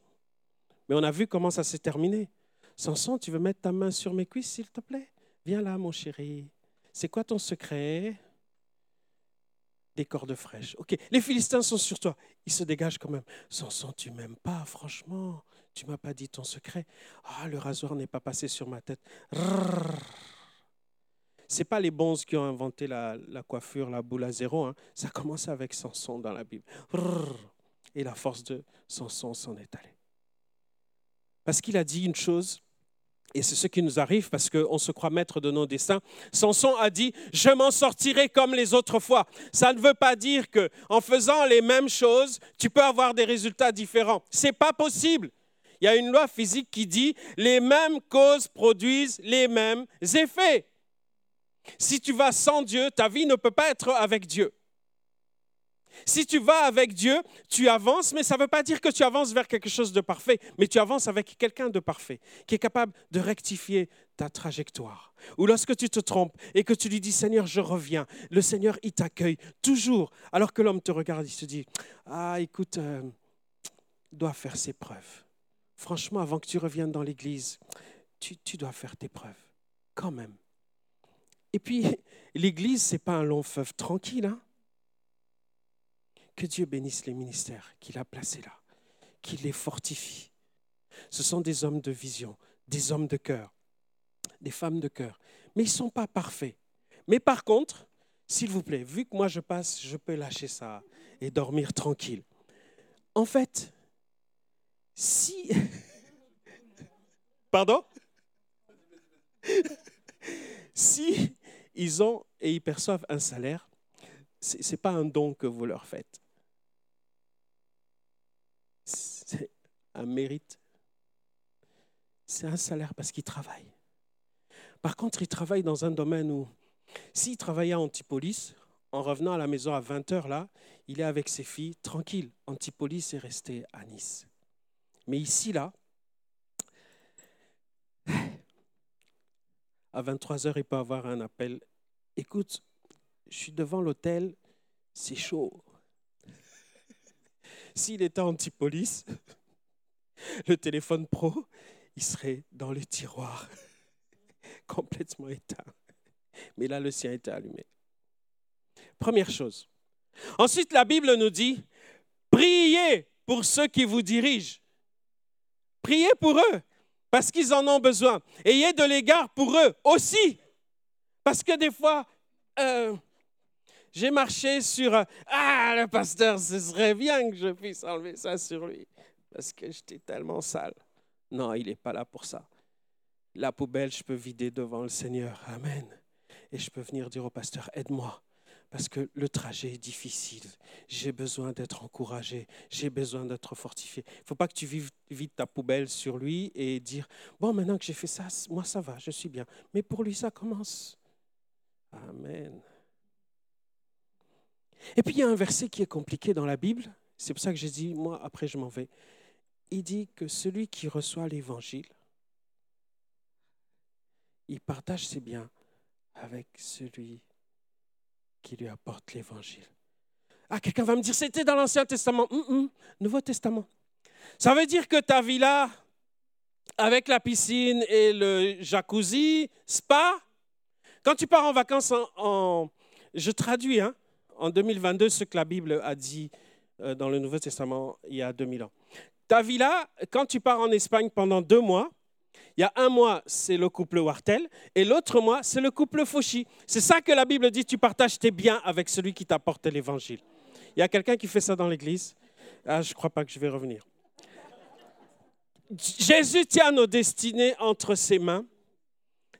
Mais on a vu comment ça s'est terminé. Samson, tu veux mettre ta main sur mes cuisses, s'il te plaît? Viens là, mon chéri. C'est quoi ton secret? Des cordes fraîches. Ok, les Philistins sont sur toi. Ils se dégagent quand même. Samson, tu m'aimes pas, franchement? Tu m'as pas dit ton secret. Ah, le rasoir n'est pas passé sur ma tête. C'est pas les bons qui ont inventé la, coiffure, la boule à zéro. Hein. Ça commence avec Samson dans la Bible. Et la force de Samson s'en est allée. Parce qu'il a dit une chose et c'est ce qui nous arrive parce qu'on se croit maître de nos destins. Samson a dit Je m'en sortirai comme les autres fois. Ça ne veut pas dire que en faisant les mêmes choses, tu peux avoir des résultats différents. C'est pas possible. Il y a une loi physique qui dit Les mêmes causes produisent les mêmes effets. Si tu vas sans Dieu, ta vie ne peut pas être avec Dieu. Si tu vas avec Dieu, tu avances, mais ça ne veut pas dire que tu avances vers quelque chose de parfait, mais tu avances avec quelqu'un de parfait, qui est capable de rectifier ta trajectoire. Ou lorsque tu te trompes et que tu lui dis, Seigneur, je reviens, le Seigneur, il t'accueille toujours, alors que l'homme te regarde, il se dit, ah, écoute, euh, dois faire ses preuves. Franchement, avant que tu reviennes dans l'Église, tu, tu dois faire tes preuves, quand même. Et puis, <laughs> l'Église, ce n'est pas un long fleuve tranquille. Hein que Dieu bénisse les ministères qu'il a placés là, qu'il les fortifie. Ce sont des hommes de vision, des hommes de cœur, des femmes de cœur. Mais ils ne sont pas parfaits. Mais par contre, s'il vous plaît, vu que moi je passe, je peux lâcher ça et dormir tranquille. En fait, si... <laughs> Pardon? Si ils ont et ils perçoivent un salaire, ce n'est pas un don que vous leur faites c'est un mérite. C'est un salaire parce qu'il travaille. Par contre, il travaille dans un domaine où, s'il travaillait à Antipolis, en revenant à la maison à 20 heures, là, il est avec ses filles, tranquille. Antipolis est resté à Nice. Mais ici, là, à 23 heures, il peut avoir un appel. Écoute, je suis devant l'hôtel, c'est chaud. S'il était anti-police, <laughs> le téléphone pro, il serait dans le tiroir, <laughs> complètement éteint. Mais là, le sien était allumé. Première chose. Ensuite, la Bible nous dit, priez pour ceux qui vous dirigent. Priez pour eux, parce qu'ils en ont besoin. Ayez de l'égard pour eux aussi. Parce que des fois, euh, j'ai marché sur Ah, le pasteur, ce serait bien que je puisse enlever ça sur lui, parce que j'étais tellement sale. Non, il n'est pas là pour ça. La poubelle, je peux vider devant le Seigneur. Amen. Et je peux venir dire au pasteur, aide-moi, parce que le trajet est difficile. J'ai besoin d'être encouragé, j'ai besoin d'être fortifié. Il ne faut pas que tu vides ta poubelle sur lui et dire, bon, maintenant que j'ai fait ça, moi ça va, je suis bien. Mais pour lui, ça commence. Amen. Et puis il y a un verset qui est compliqué dans la Bible, c'est pour ça que j'ai dit, moi après je m'en vais. Il dit que celui qui reçoit l'évangile, il partage ses biens avec celui qui lui apporte l'évangile. Ah, quelqu'un va me dire, c'était dans l'Ancien Testament. Hum, hum, Nouveau Testament. Ça veut dire que ta villa, avec la piscine et le jacuzzi, spa, quand tu pars en vacances en je traduis, hein, en 2022 ce que la Bible a dit euh, dans le Nouveau Testament il y a 2000 ans. Ta villa, quand tu pars en Espagne pendant deux mois, il y a un mois, c'est le couple Wartel, et l'autre mois, c'est le couple Fauchy. C'est ça que la Bible dit, tu partages tes biens avec celui qui t'apporte l'évangile. Il y a quelqu'un qui fait ça dans l'église? Ah, Je ne crois pas que je vais revenir. Jésus tient nos destinées entre ses mains.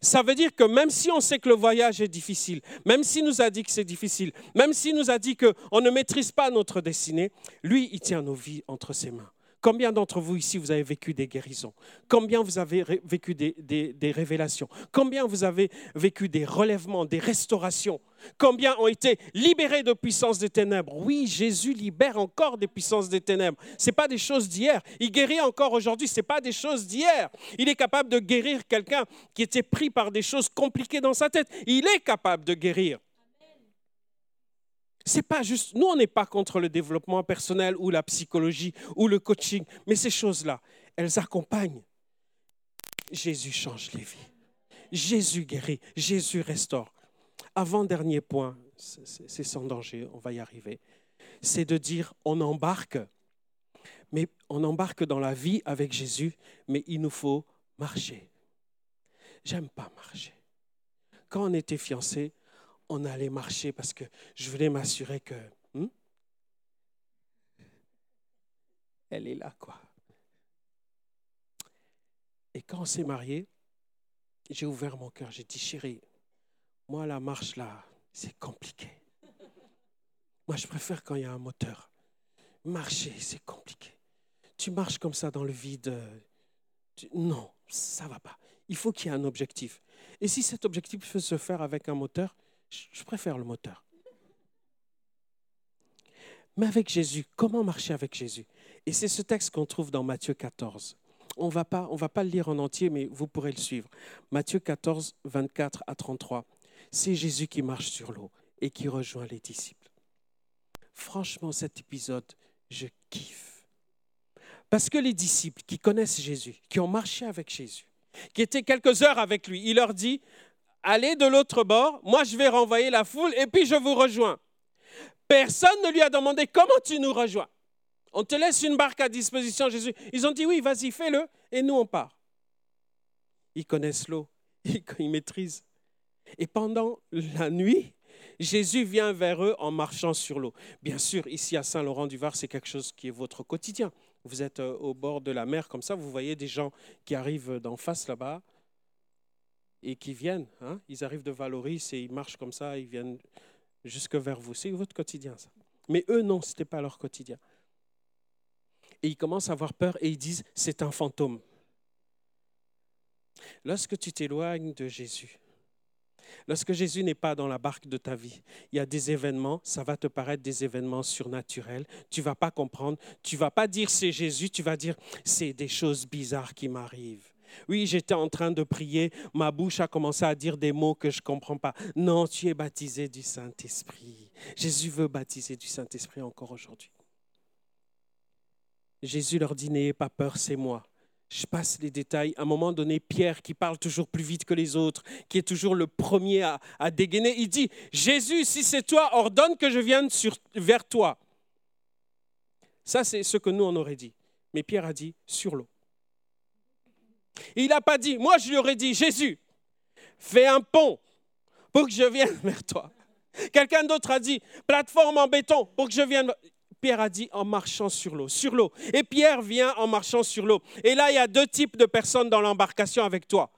Ça veut dire que même si on sait que le voyage est difficile, même s'il nous a dit que c'est difficile, même s'il nous a dit qu'on ne maîtrise pas notre destinée, lui, il tient nos vies entre ses mains. Combien d'entre vous ici, vous avez vécu des guérisons? Combien vous avez vécu des, révélations? Combien vous avez vécu des relèvements, des restaurations? Combien ont été libérés de puissance des ténèbres? Oui, Jésus libère encore des puissances des ténèbres. Ce pas des choses d'hier. Il guérit encore aujourd'hui. Ce pas des choses d'hier. Il est capable de guérir quelqu'un qui était pris par des choses compliquées dans sa tête. Il est capable de guérir. C'est pas juste, nous on n'est pas contre le développement personnel ou la psychologie ou le coaching, mais ces choses-là, elles accompagnent. Jésus change les vies. Jésus guérit, Jésus restaure. Avant-dernier point, c'est sans danger, on va y arriver, c'est de dire on embarque, mais on embarque dans la vie avec Jésus, mais il nous faut marcher. J'aime pas marcher. Quand on était fiancés, on allait marcher parce que je voulais m'assurer que... Hmm? elle est là, quoi. Et quand on s'est marié, j'ai ouvert mon cœur, j'ai dit, chérie, moi, la marche là, c'est compliqué. Moi, je préfère quand il y a un moteur. Marcher, c'est compliqué. Tu marches comme ça dans le vide. Non, ça va pas. Il faut qu'il y ait un objectif. Et si cet objectif peut se faire avec un moteur, je préfère le moteur. Mais avec Jésus, comment marcher avec Jésus? Et c'est ce texte qu'on trouve dans Matthieu 14. On ne va pas le lire en entier, mais vous pourrez le suivre. Matthieu 14, 24 à 33. C'est Jésus qui marche sur l'eau et qui rejoint les disciples. Franchement, cet épisode, je kiffe. Parce que les disciples qui connaissent Jésus, qui ont marché avec Jésus, qui étaient quelques heures avec lui, il leur dit, allez de l'autre bord, moi je vais renvoyer la foule et puis je vous rejoins. Personne ne lui a demandé comment tu nous rejoins? On te laisse une barque à disposition, Jésus. Ils ont dit oui, vas-y, fais-le, et nous on part. Ils connaissent l'eau, <laughs> ils maîtrisent. Et pendant la nuit, Jésus vient vers eux en marchant sur l'eau. Bien sûr, ici à Saint-Laurent-du-Var, c'est quelque chose qui est votre quotidien. Vous êtes euh, au bord de la mer comme ça, vous voyez des gens qui arrivent d'en face là-bas, et qui viennent. Hein? Ils arrivent de Valoris et ils marchent comme ça, ils viennent jusque vers vous. C'est votre quotidien, ça. Mais eux, non, ce n'était pas leur quotidien. Et ils commencent à avoir peur et ils disent, c'est un fantôme. Lorsque tu t'éloignes de Jésus, lorsque Jésus n'est pas dans la barque de ta vie, il y a des événements, ça va te paraître des événements surnaturels. Tu vas pas comprendre, tu vas pas dire c'est Jésus, tu vas dire c'est des choses bizarres qui m'arrivent. Oui, j'étais en train de prier, ma bouche a commencé à dire des mots que je ne comprends pas. Non, tu es baptisé du Saint-Esprit. Jésus veut baptiser du Saint-Esprit encore aujourd'hui. Jésus leur dit, n'ayez pas peur, c'est moi. Je passe les détails. À un moment donné, Pierre, qui parle toujours plus vite que les autres, qui est toujours le premier à, dégainer, il dit, Jésus, si c'est toi, ordonne que je vienne sur, vers toi. Ça, c'est ce que nous, on aurait dit. Mais Pierre a dit, sur l'eau. Il n'a pas dit, moi je lui aurais dit, Jésus, fais un pont pour que je vienne vers toi. Quelqu'un d'autre a dit, plateforme en béton pour que je vienne. Pierre a dit en marchant sur l'eau, sur l'eau. Et Pierre vient en marchant sur l'eau. Et là, il y a deux types de personnes dans l'embarcation avec toi.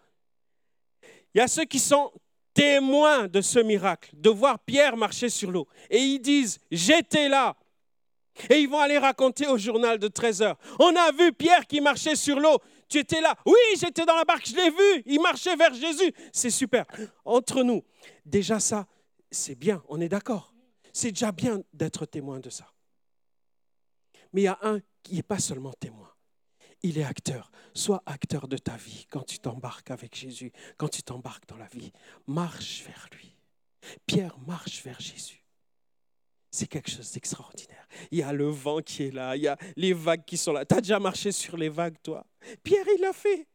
Il y a ceux qui sont témoins de ce miracle, de voir Pierre marcher sur l'eau. Et ils disent, j'étais là. Et ils vont aller raconter au journal de 13 heures. On a vu Pierre qui marchait sur l'eau. Tu étais là. Oui, j'étais dans la barque, je l'ai vu. Il marchait vers Jésus. C'est super. Entre nous, déjà ça, c'est bien, on est d'accord. C'est déjà bien d'être témoin de ça. Mais il y a un qui n'est pas seulement témoin. Il est acteur. Sois acteur de ta vie quand tu t'embarques avec Jésus, quand tu t'embarques dans la vie. Marche vers lui. Pierre marche vers Jésus c'est quelque chose d'extraordinaire. Il y a le vent qui est là, il y a les vagues qui sont là. Tu as déjà marché sur les vagues, toi? Pierre, il l'a fait.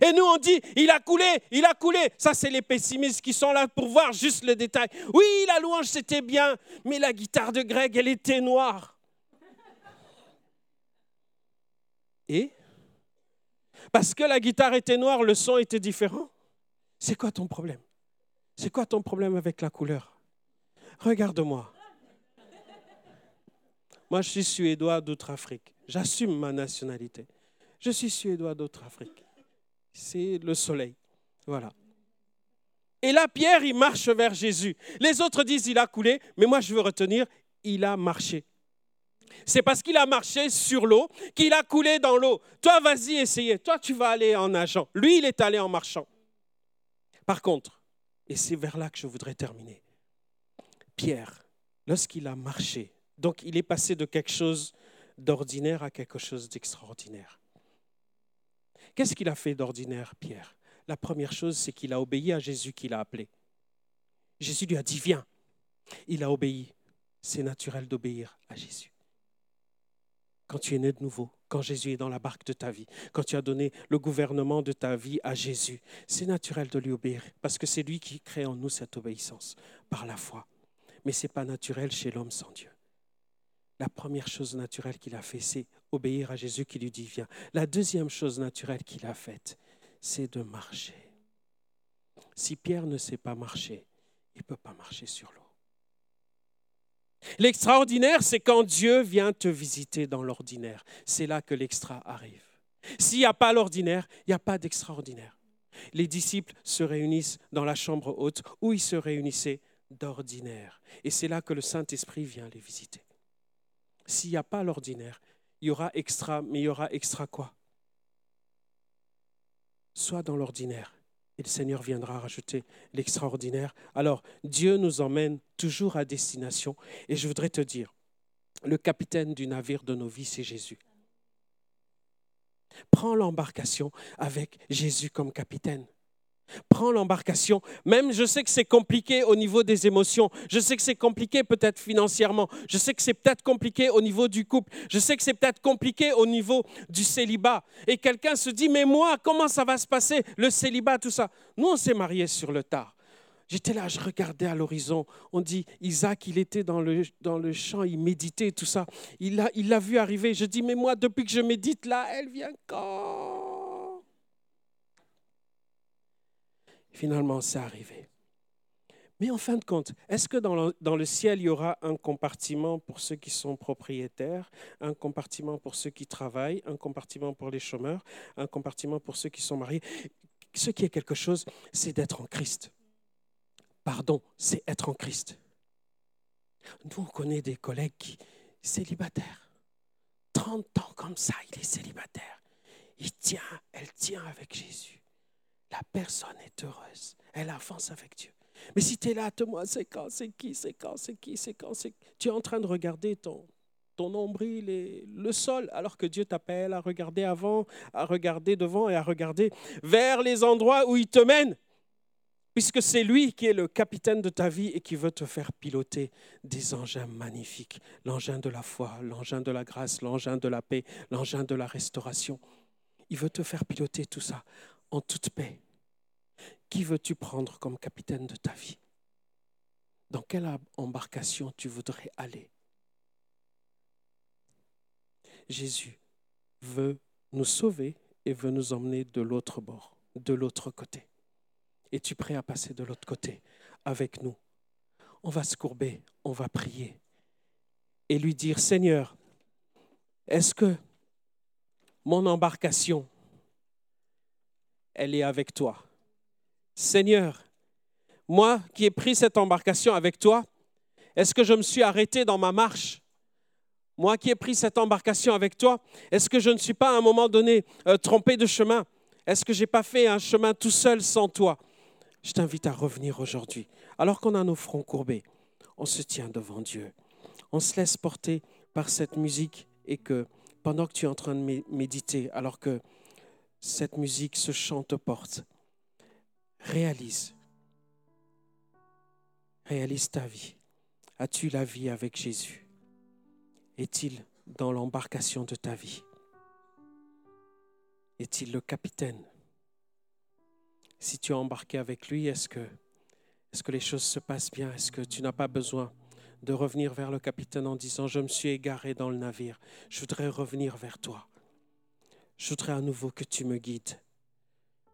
Et nous, on dit, il a coulé, il a coulé. Ça, c'est les pessimistes qui sont là pour voir juste le détail. Oui, la louange, c'était bien, mais la guitare de Greg, elle était noire. Et? Parce que la guitare était noire, le son était différent. C'est quoi ton problème? C'est quoi ton problème avec la couleur? Regarde-moi. Moi, je suis suédois d'Outre-Afrique. J'assume ma nationalité. Je suis suédois d'Outre-Afrique. C'est le soleil. Voilà. Et là, Pierre, il marche vers Jésus. Les autres disent, il a coulé, mais moi, je veux retenir, il a marché. C'est parce qu'il a marché sur l'eau qu'il a coulé dans l'eau. Toi, vas-y, essayez. Toi, tu vas aller en nageant. Lui, il est allé en marchant. Par contre, et c'est vers là que je voudrais terminer, Pierre, lorsqu'il a marché, donc il est passé de quelque chose d'ordinaire à quelque chose d'extraordinaire. Qu'est-ce qu'il a fait d'ordinaire, Pierre? La première chose, c'est qu'il a obéi à Jésus qui l'a appelé. Jésus lui a dit, viens. Il a obéi. C'est naturel d'obéir à Jésus quand tu es né de nouveau, quand Jésus est dans la barque de ta vie, quand tu as donné le gouvernement de ta vie à Jésus, c'est naturel de lui obéir parce que c'est lui qui crée en nous cette obéissance par la foi. Mais ce n'est pas naturel chez l'homme sans Dieu. La première chose naturelle qu'il a fait, c'est obéir à Jésus qui lui dit viens. La deuxième chose naturelle qu'il a faite, c'est de marcher. Si Pierre ne sait pas marcher, il ne peut pas marcher sur l'eau. L'extraordinaire, c'est quand Dieu vient te visiter dans l'ordinaire. C'est là que l'extra arrive. S'il n'y a pas l'ordinaire, il n'y a pas d'extraordinaire. Les disciples se réunissent dans la chambre haute où ils se réunissaient d'ordinaire. Et c'est là que le Saint-Esprit vient les visiter. S'il n'y a pas l'ordinaire, il y aura extra, mais il y aura extra quoi? Soit dans l'ordinaire, et le Seigneur viendra rajouter l'extraordinaire. Alors, Dieu nous emmène toujours à destination. Et je voudrais te dire, le capitaine du navire de nos vies, c'est Jésus. Prends l'embarcation avec Jésus comme capitaine. Prends l'embarcation. Même je sais que c'est compliqué au niveau des émotions. Je sais que c'est compliqué peut-être financièrement. Je sais que c'est peut-être compliqué au niveau du couple. Je sais que c'est peut-être compliqué au niveau du célibat. Et quelqu'un se dit, mais moi, comment ça va se passer, le célibat, tout ça? Nous, on s'est mariés sur le tard. J'étais là, je regardais à l'horizon. On dit, Isaac, il était dans le, dans le champ, il méditait, tout ça. Il l'a il vu arriver. Je dis, mais moi, depuis que je médite là, elle vient quand? Finalement, c'est arrivé. Mais en fin de compte, est-ce que dans le, ciel, il y aura un compartiment pour ceux qui sont propriétaires, un compartiment pour ceux qui travaillent, un compartiment pour les chômeurs, un compartiment pour ceux qui sont mariés? Ce qui est quelque chose, c'est d'être en Christ. Pardon, c'est être en Christ. Nous, on connaît des collègues qui célibataires. 30 ans comme ça, il est célibataire. Il tient, elle tient avec Jésus la personne est heureuse. Elle avance avec Dieu. Mais si tu es là, moi, c'est quand, c'est qui, c'est quand, c'est qui, c'est quand, c'est Tu es en train de regarder ton, ton nombril et le sol, alors que Dieu t'appelle à regarder avant, à regarder devant et à regarder vers les endroits où il te mène. Puisque c'est lui qui est le capitaine de ta vie et qui veut te faire piloter des engins magnifiques. L'engin de la foi, l'engin de la grâce, l'engin de la paix, l'engin de la restauration. Il veut te faire piloter tout ça en toute paix. Qui veux-tu prendre comme capitaine de ta vie? Dans quelle embarcation tu voudrais aller? Jésus veut nous sauver et veut nous emmener de l'autre bord, de l'autre côté. Es-tu prêt à passer de l'autre côté avec nous? On va se courber, on va prier et lui dire, Seigneur, est-ce que mon embarcation elle est avec toi. Seigneur, moi qui ai pris cette embarcation avec toi, est-ce que je me suis arrêté dans ma marche? Moi qui ai pris cette embarcation avec toi, est-ce que je ne suis pas à un moment donné euh, trompé de chemin? Est-ce que je n'ai pas fait un chemin tout seul sans toi? Je t'invite à revenir aujourd'hui. Alors qu'on a nos fronts courbés, on se tient devant Dieu. On se laisse porter par cette musique et que pendant que tu es en train de méditer, alors que cette musique, ce chant te porte. Réalise. Réalise ta vie. As-tu la vie avec Jésus? Est-il dans l'embarcation de ta vie? Est-il le capitaine? Si tu es embarqué avec lui, est-ce que, est que les choses se passent bien? Est-ce que tu n'as pas besoin de revenir vers le capitaine en disant, je me suis égaré dans le navire, je voudrais revenir vers toi je voudrais à nouveau que tu me guides.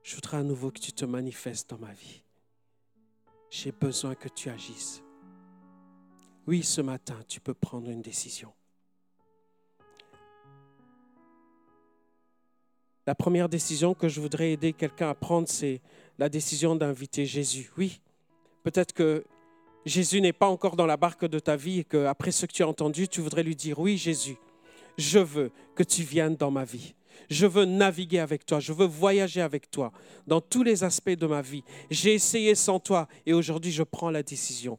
Je voudrais à nouveau que tu te manifestes dans ma vie. J'ai besoin que tu agisses. Oui, ce matin, tu peux prendre une décision. La première décision que je voudrais aider quelqu'un à prendre, c'est la décision d'inviter Jésus. Oui, peut-être que Jésus n'est pas encore dans la barque de ta vie et qu'après ce que tu as entendu, tu voudrais lui dire, oui Jésus, je veux que tu viennes dans ma vie. Je veux naviguer avec toi, je veux voyager avec toi dans tous les aspects de ma vie. J'ai essayé sans toi et aujourd'hui je prends la décision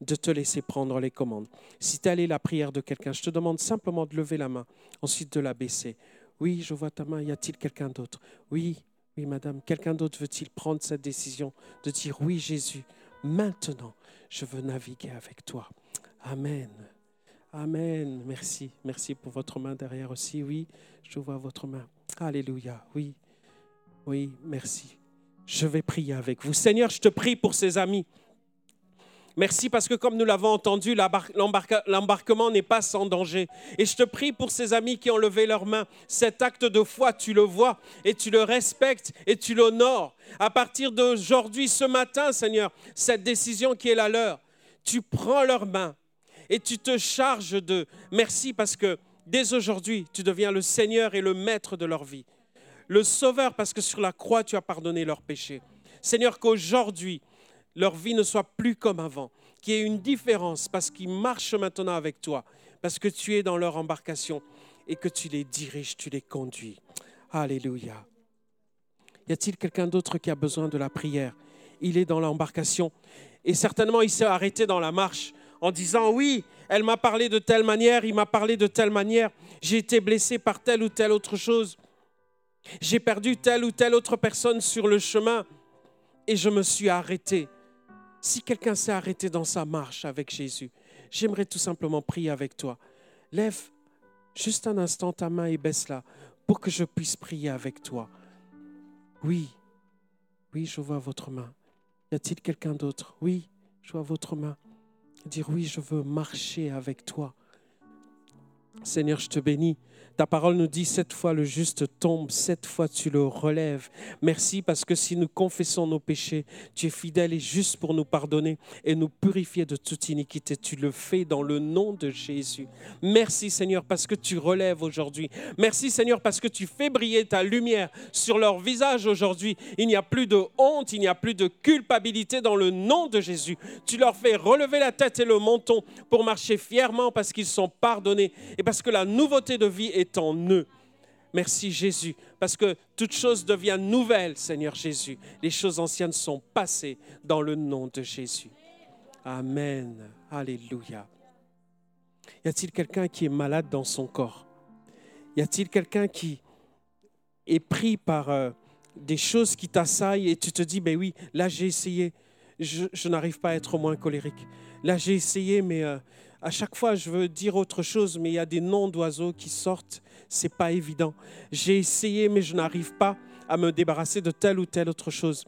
de te laisser prendre les commandes. Si tu allé la prière de quelqu'un, je te demande simplement de lever la main, ensuite de la baisser. Oui, je vois ta main, y a-t-il quelqu'un d'autre? Oui, oui, madame, quelqu'un d'autre veut-il prendre cette décision de dire oui, Jésus, maintenant, je veux naviguer avec toi? Amen. Amen. Merci. Merci pour votre main derrière aussi. Oui, je vois votre main. Alléluia. Oui. Oui, merci. Je vais prier avec vous. Seigneur, je te prie pour ces amis. Merci parce que comme nous l'avons entendu, l'embarquement n'est pas sans danger. Et je te prie pour ces amis qui ont levé leurs mains. Cet acte de foi, tu le vois et tu le respectes et tu l'honores. À partir d'aujourd'hui, ce matin, Seigneur, cette décision qui est la leur, tu prends leurs mains et tu te charges de... Merci parce que dès aujourd'hui, tu deviens le Seigneur et le maître de leur vie. Le Sauveur parce que sur la croix, tu as pardonné leurs péchés. Seigneur, qu'aujourd'hui, leur vie ne soit plus comme avant, qu'il y ait une différence parce qu'ils marchent maintenant avec toi, parce que tu es dans leur embarcation et que tu les diriges, tu les conduis. Alléluia. Y a-t-il quelqu'un d'autre qui a besoin de la prière? Il est dans l'embarcation et certainement il s'est arrêté dans la marche en disant oui, elle m'a parlé de telle manière, il m'a parlé de telle manière, j'ai été blessé par telle ou telle autre chose, j'ai perdu telle ou telle autre personne sur le chemin et je me suis arrêté. Si quelqu'un s'est arrêté dans sa marche avec Jésus, j'aimerais tout simplement prier avec toi. Lève juste un instant ta main et baisse-la pour que je puisse prier avec toi. Oui, oui, je vois votre main. Y a-t-il quelqu'un d'autre? Oui, je vois votre main. Dire oui, je veux marcher avec toi. Seigneur, je te bénis ta parole nous dit, cette fois le juste tombe, cette fois tu le relèves. Merci parce que si nous confessons nos péchés, tu es fidèle et juste pour nous pardonner et nous purifier de toute iniquité. Tu le fais dans le nom de Jésus. Merci Seigneur parce que tu relèves aujourd'hui. Merci Seigneur parce que tu fais briller ta lumière sur leur visage aujourd'hui. Il n'y a plus de honte, il n'y a plus de culpabilité dans le nom de Jésus. Tu leur fais relever la tête et le menton pour marcher fièrement parce qu'ils sont pardonnés et parce que la nouveauté de vie est en eux. Merci Jésus, parce que toute chose devient nouvelle, Seigneur Jésus. Les choses anciennes sont passées dans le nom de Jésus. Amen. Alléluia. Y a-t-il quelqu'un qui est malade dans son corps? Y a-t-il quelqu'un qui est pris par euh, des choses qui t'assaillent et tu te dis, ben oui, là j'ai essayé, je, n'arrive pas à être moins colérique. Là j'ai essayé, mais euh, à chaque fois, je veux dire autre chose, mais il y a des noms d'oiseaux qui sortent. C'est pas évident. J'ai essayé, mais je n'arrive pas à me débarrasser de telle ou telle autre chose.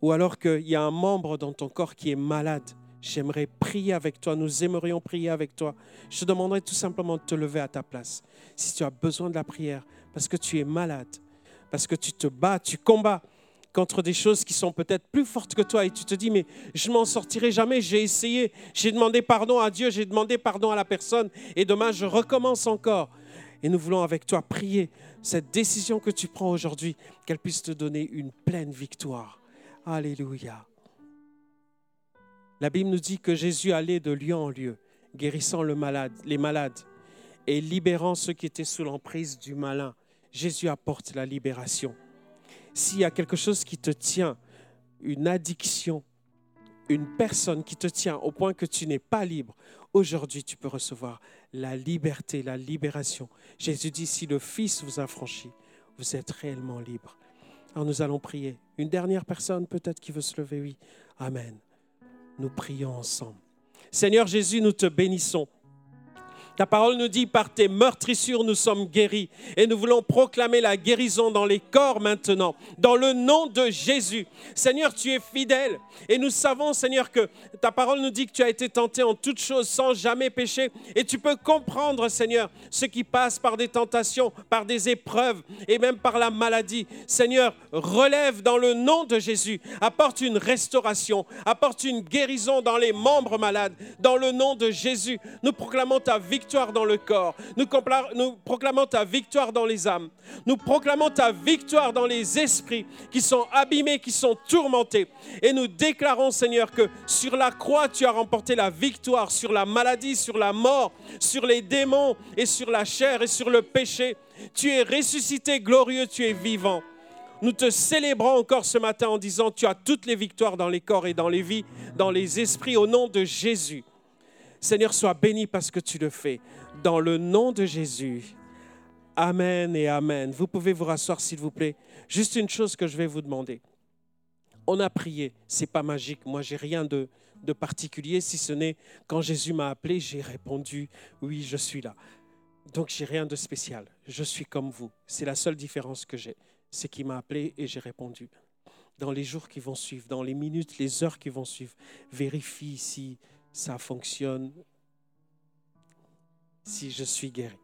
Ou alors qu'il y a un membre dans ton corps qui est malade. J'aimerais prier avec toi. Nous aimerions prier avec toi. Je te demanderai tout simplement de te lever à ta place. Si tu as besoin de la prière, parce que tu es malade, parce que tu te bats, tu combats contre des choses qui sont peut-être plus fortes que toi et tu te dis, mais je m'en sortirai jamais, j'ai essayé, j'ai demandé pardon à Dieu, j'ai demandé pardon à la personne et demain je recommence encore. Et nous voulons avec toi prier cette décision que tu prends aujourd'hui, qu'elle puisse te donner une pleine victoire. Alléluia. La Bible nous dit que Jésus allait de lieu en lieu, guérissant le malade, les malades et libérant ceux qui étaient sous l'emprise du malin. Jésus apporte la libération s'il y a quelque chose qui te tient, une addiction, une personne qui te tient au point que tu n'es pas libre, aujourd'hui tu peux recevoir la liberté, la libération. Jésus dit, si le Fils vous a franchi, vous êtes réellement libre. Alors nous allons prier. Une dernière personne peut-être qui veut se lever, oui. Amen. Nous prions ensemble. Seigneur Jésus, nous te bénissons. Ta parole nous dit, par tes meurtrissures, nous sommes guéris. Et nous voulons proclamer la guérison dans les corps maintenant, dans le nom de Jésus. Seigneur, tu es fidèle. Et nous savons, Seigneur, que ta parole nous dit que tu as été tenté en toutes choses sans jamais pécher. Et tu peux comprendre, Seigneur, ce qui passe par des tentations, par des épreuves et même par la maladie. Seigneur, relève dans le nom de Jésus. Apporte une restauration, apporte une guérison dans les membres malades. Dans le nom de Jésus, nous proclamons ta victoire victoire dans le corps. Nous, nous proclamons ta victoire dans les âmes. Nous proclamons ta victoire dans les esprits qui sont abîmés, qui sont tourmentés. Et nous déclarons, Seigneur, que sur la croix, tu as remporté la victoire sur la maladie, sur la mort, sur les démons et sur la chair et sur le péché. Tu es ressuscité, glorieux, tu es vivant. Nous te célébrons encore ce matin en disant, tu as toutes les victoires dans les corps et dans les vies, dans les esprits, au nom de Jésus. Seigneur, sois béni parce que tu le fais. Dans le nom de Jésus. Amen et Amen. Vous pouvez vous rasseoir, s'il vous plaît. Juste une chose que je vais vous demander. On a prié, c'est pas magique. Moi, j'ai rien de, de particulier, si ce n'est quand Jésus m'a appelé, j'ai répondu oui, je suis là. Donc, j'ai rien de spécial. Je suis comme vous. C'est la seule différence que j'ai. C'est qu'il m'a appelé et j'ai répondu. Dans les jours qui vont suivre, dans les minutes, les heures qui vont suivre, vérifie si ça fonctionne, si je suis guéri.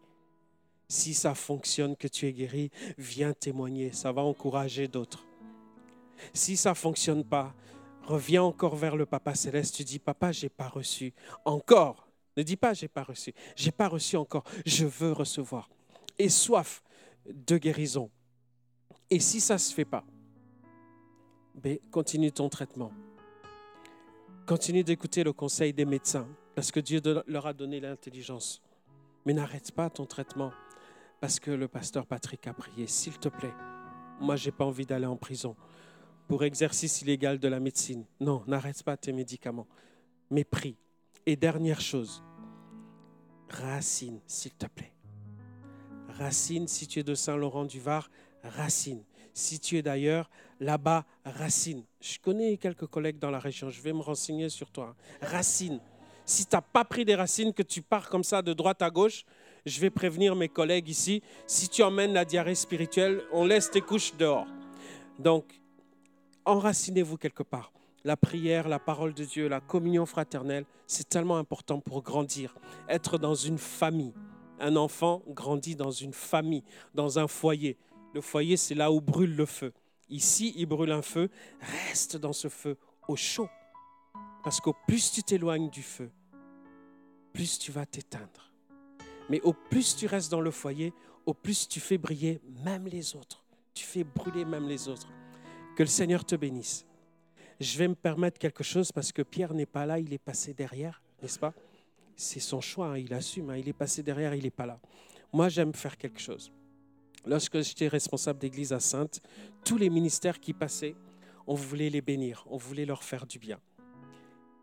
Si ça fonctionne, que tu es guéri, viens témoigner. Ça va encourager d'autres. Si ça ne fonctionne pas, reviens encore vers le Papa céleste. Tu dis, Papa, j'ai pas reçu. Encore. Ne dis pas, j'ai pas reçu. J'ai pas reçu encore. Je veux recevoir. Et soif de guérison. Et si ça se fait pas, ben, continue ton traitement. Continue d'écouter le conseil des médecins, parce que Dieu leur a donné l'intelligence. Mais n'arrête pas ton traitement, parce que le pasteur Patrick a prié. S'il te plaît, moi, je n'ai pas envie d'aller en prison pour exercice illégal de la médecine. Non, n'arrête pas tes médicaments, mais prie. Et dernière chose, Racine, s'il te plaît. Racine, si tu es de Saint-Laurent-du-Var, Racine. Si tu es d'ailleurs, là-bas, Racine. Je connais quelques collègues dans la région, je vais me renseigner sur toi. Racine. Si tu n'as pas pris des racines, que tu pars comme ça de droite à gauche, je vais prévenir mes collègues ici. Si tu emmènes la diarrhée spirituelle, on laisse tes couches dehors. Donc, enracinez-vous quelque part. La prière, la parole de Dieu, la communion fraternelle, c'est tellement important pour grandir, être dans une famille. Un enfant grandit dans une famille, dans un foyer. Le foyer, c'est là où brûle le feu. Ici, il brûle un feu. Reste dans ce feu au chaud. Parce qu'au plus tu t'éloignes du feu, plus tu vas t'éteindre. Mais au plus tu restes dans le foyer, au plus tu fais briller même les autres. Tu fais brûler même les autres. Que le Seigneur te bénisse. Je vais me permettre quelque chose parce que Pierre n'est pas là, il est passé derrière, n'est-ce pas? C'est son choix, hein, il assume, hein, il est passé derrière, il n'est pas là. Moi, j'aime faire quelque chose. Lorsque j'étais responsable d'église à Sainte, tous les ministères qui passaient, on voulait les bénir, on voulait leur faire du bien.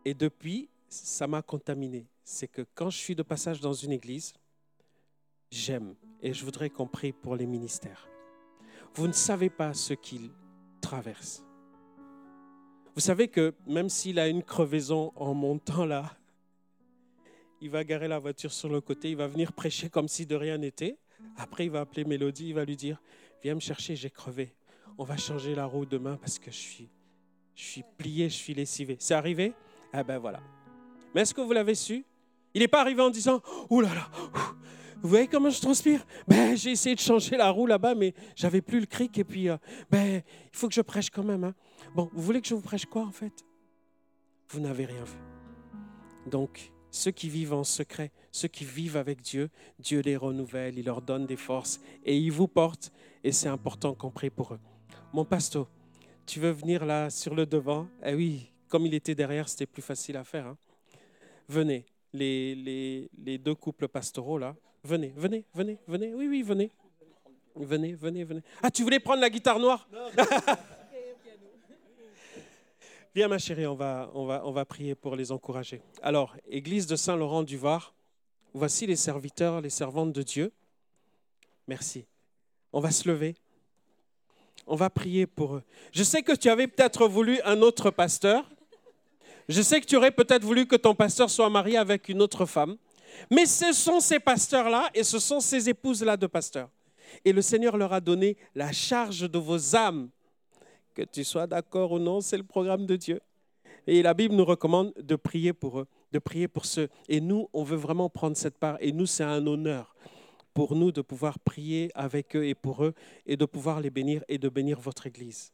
Et depuis, ça m'a contaminé. C'est que quand je suis de passage dans une église, j'aime et je voudrais qu'on prie pour les ministères. Vous ne savez pas ce qu'ils traversent. Vous savez que même s'il a une crevaison en montant là, il va garer la voiture sur le côté, il va venir prêcher comme si de rien n'était. Après, il va appeler Mélodie, il va lui dire, viens me chercher, j'ai crevé. On va changer la roue demain parce que je suis, je suis plié, je suis lessivé. C'est arrivé? Ah ben voilà. Mais est-ce que vous l'avez su? Il n'est pas arrivé en disant, ouh là là, vous voyez comment je transpire? Ben, J'ai essayé de changer la roue là-bas, mais j'avais plus le cric et puis, euh, ben, il faut que je prêche quand même. Hein. Bon, vous voulez que je vous prêche quoi en fait? Vous n'avez rien vu. Donc, ceux qui vivent en secret, ceux qui vivent avec Dieu, Dieu les renouvelle, il leur donne des forces et il vous porte. Et c'est important qu'on prie pour eux. Mon pasteur, tu veux venir là sur le devant? Eh oui, comme il était derrière, c'était plus facile à faire. Hein. Venez, les, les, les deux couples pastoraux là, venez, venez, venez, venez. Oui, oui, venez. Venez, venez, venez. Ah, tu voulais prendre la guitare noire? <laughs> Viens ma chérie, on va, on, va, on va prier pour les encourager. Alors, Église de Saint-Laurent du Var, voici les serviteurs, les servantes de Dieu. Merci. On va se lever. On va prier pour eux. Je sais que tu avais peut-être voulu un autre pasteur. Je sais que tu aurais peut-être voulu que ton pasteur soit marié avec une autre femme. Mais ce sont ces pasteurs-là et ce sont ces épouses-là de pasteurs. Et le Seigneur leur a donné la charge de vos âmes que tu sois d'accord ou non, c'est le programme de Dieu. Et la Bible nous recommande de prier pour eux, de prier pour ceux. Et nous, on veut vraiment prendre cette part. Et nous, c'est un honneur pour nous de pouvoir prier avec eux et pour eux et de pouvoir les bénir et de bénir votre Église.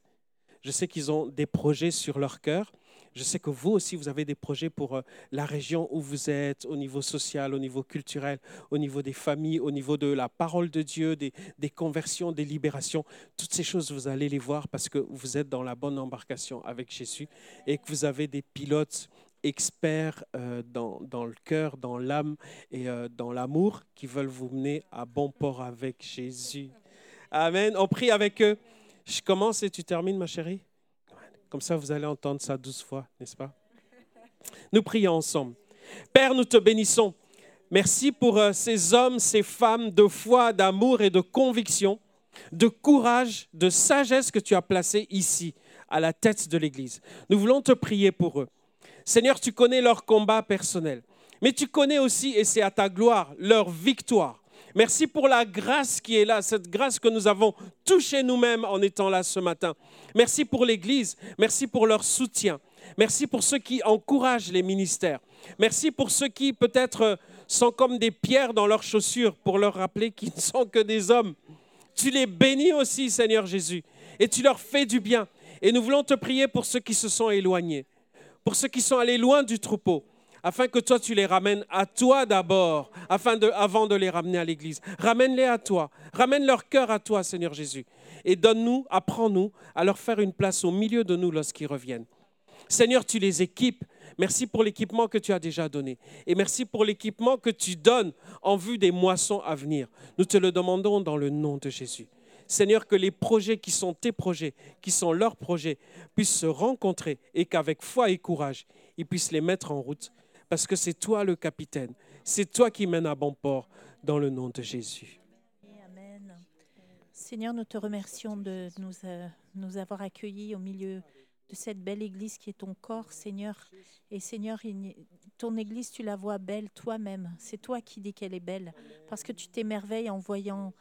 Je sais qu'ils ont des projets sur leur cœur, Je sais que vous aussi, vous avez des projets pour euh, la région où vous êtes, au niveau social, au niveau culturel, au niveau des familles, au niveau de la parole de Dieu, des, conversions, des libérations. Toutes ces choses, vous allez les voir parce que vous êtes dans la bonne embarcation avec Jésus et que vous avez des pilotes experts euh, dans, dans, le cœur, dans l'âme et euh, dans l'amour qui veulent vous mener à bon port avec Jésus. Amen. On prie avec eux. Je commence et tu termines, ma chérie. Comme ça, vous allez entendre ça douze fois, n'est-ce pas? Nous prions ensemble. Père, nous te bénissons. Merci pour euh, ces hommes, ces femmes de foi, d'amour et de conviction, de courage, de sagesse que tu as placés ici, à la tête de l'Église. Nous voulons te prier pour eux. Seigneur, tu connais leur combat personnel, mais tu connais aussi, et c'est à ta gloire, leur victoire. Merci pour la grâce qui est là, cette grâce que nous avons touchée nous-mêmes en étant là ce matin. Merci pour l'Église, merci pour leur soutien. Merci pour ceux qui encouragent les ministères. Merci pour ceux qui peut-être sont comme des pierres dans leurs chaussures pour leur rappeler qu'ils ne sont que des hommes. Tu les bénis aussi, Seigneur Jésus, et tu leur fais du bien. Et nous voulons te prier pour ceux qui se sont éloignés, pour ceux qui sont allés loin du troupeau, afin que toi tu les ramènes à toi d'abord, afin de, avant de les ramener à l'Église. Ramène-les à toi, ramène leur cœur à toi, Seigneur Jésus, et donne-nous, apprends-nous à leur faire une place au milieu de nous lorsqu'ils reviennent. Seigneur, tu les équipes. Merci pour l'équipement que tu as déjà donné. Et merci pour l'équipement que tu donnes en vue des moissons à venir. Nous te le demandons dans le nom de Jésus. Seigneur, que les projets qui sont tes projets, qui sont leurs projets, puissent se rencontrer et qu'avec foi et courage, ils puissent les mettre en route parce que c'est toi le capitaine. C'est toi qui mènes à bon port dans le nom de Jésus. Amen. Seigneur, nous te remercions de nous, euh, nous avoir accueillis au milieu de cette belle église qui est ton corps, Seigneur. Et Seigneur, ton église, tu la vois belle toi-même. C'est toi qui dis qu'elle est belle parce que tu t'émerveilles en voyant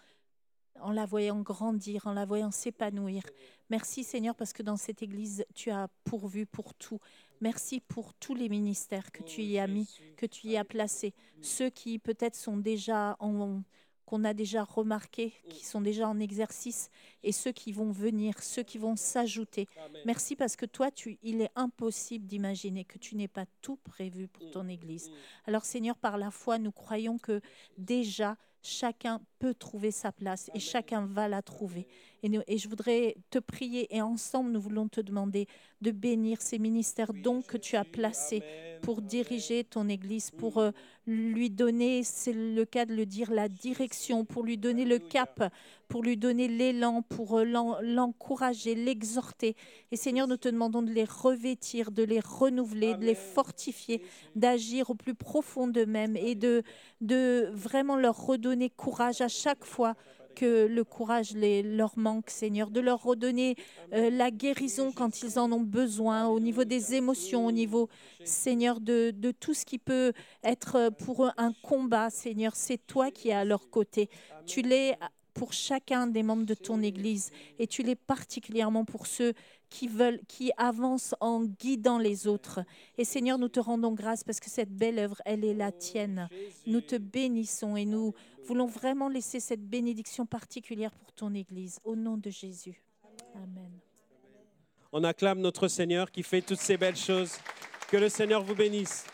en la voyant grandir, en la voyant s'épanouir. Merci Seigneur parce que dans cette Église, tu as pourvu pour tout. Merci pour tous les ministères que tu y as mis, que tu y as placés. Ceux qui peut-être sont déjà en qu'on a déjà remarqués, qui sont déjà en exercice, et ceux qui vont venir, ceux qui vont s'ajouter. Merci parce que toi, il est impossible d'imaginer que tu n'aies pas tout prévu pour ton Église. Alors Seigneur, par la foi, nous croyons que déjà chacun peut trouver sa place et chacun va la trouver. Et, je voudrais te prier et ensemble, nous voulons te demander de bénir ces ministères dont que tu as placés pour diriger ton Église, pour euh, lui donner, c'est le cas de le dire, la direction, pour lui donner le cap, pour lui donner l'élan, pour euh, l'encourager, l'exhorter. Et Seigneur, nous te demandons de les revêtir, de les renouveler, de les fortifier, d'agir au plus profond d'eux-mêmes et de, de vraiment leur redonner courage à chaque fois que le courage les, leur manque, Seigneur, de leur redonner euh, la guérison quand ils en ont besoin, au niveau des émotions, au niveau, Seigneur, de, de tout ce qui peut être pour eux un combat, Seigneur. C'est toi qui es à leur côté. Tu l'es pour chacun des membres de ton Église et tu l'es particulièrement pour ceux qui veulent, qui avancent en guidant les autres. Et Seigneur, nous te rendons grâce parce que cette belle œuvre, elle est la tienne. Nous te bénissons et nous voulons vraiment laisser cette bénédiction particulière pour ton Église. Au nom de Jésus. Amen. On acclame notre Seigneur qui fait toutes ces belles choses. Que le Seigneur vous bénisse.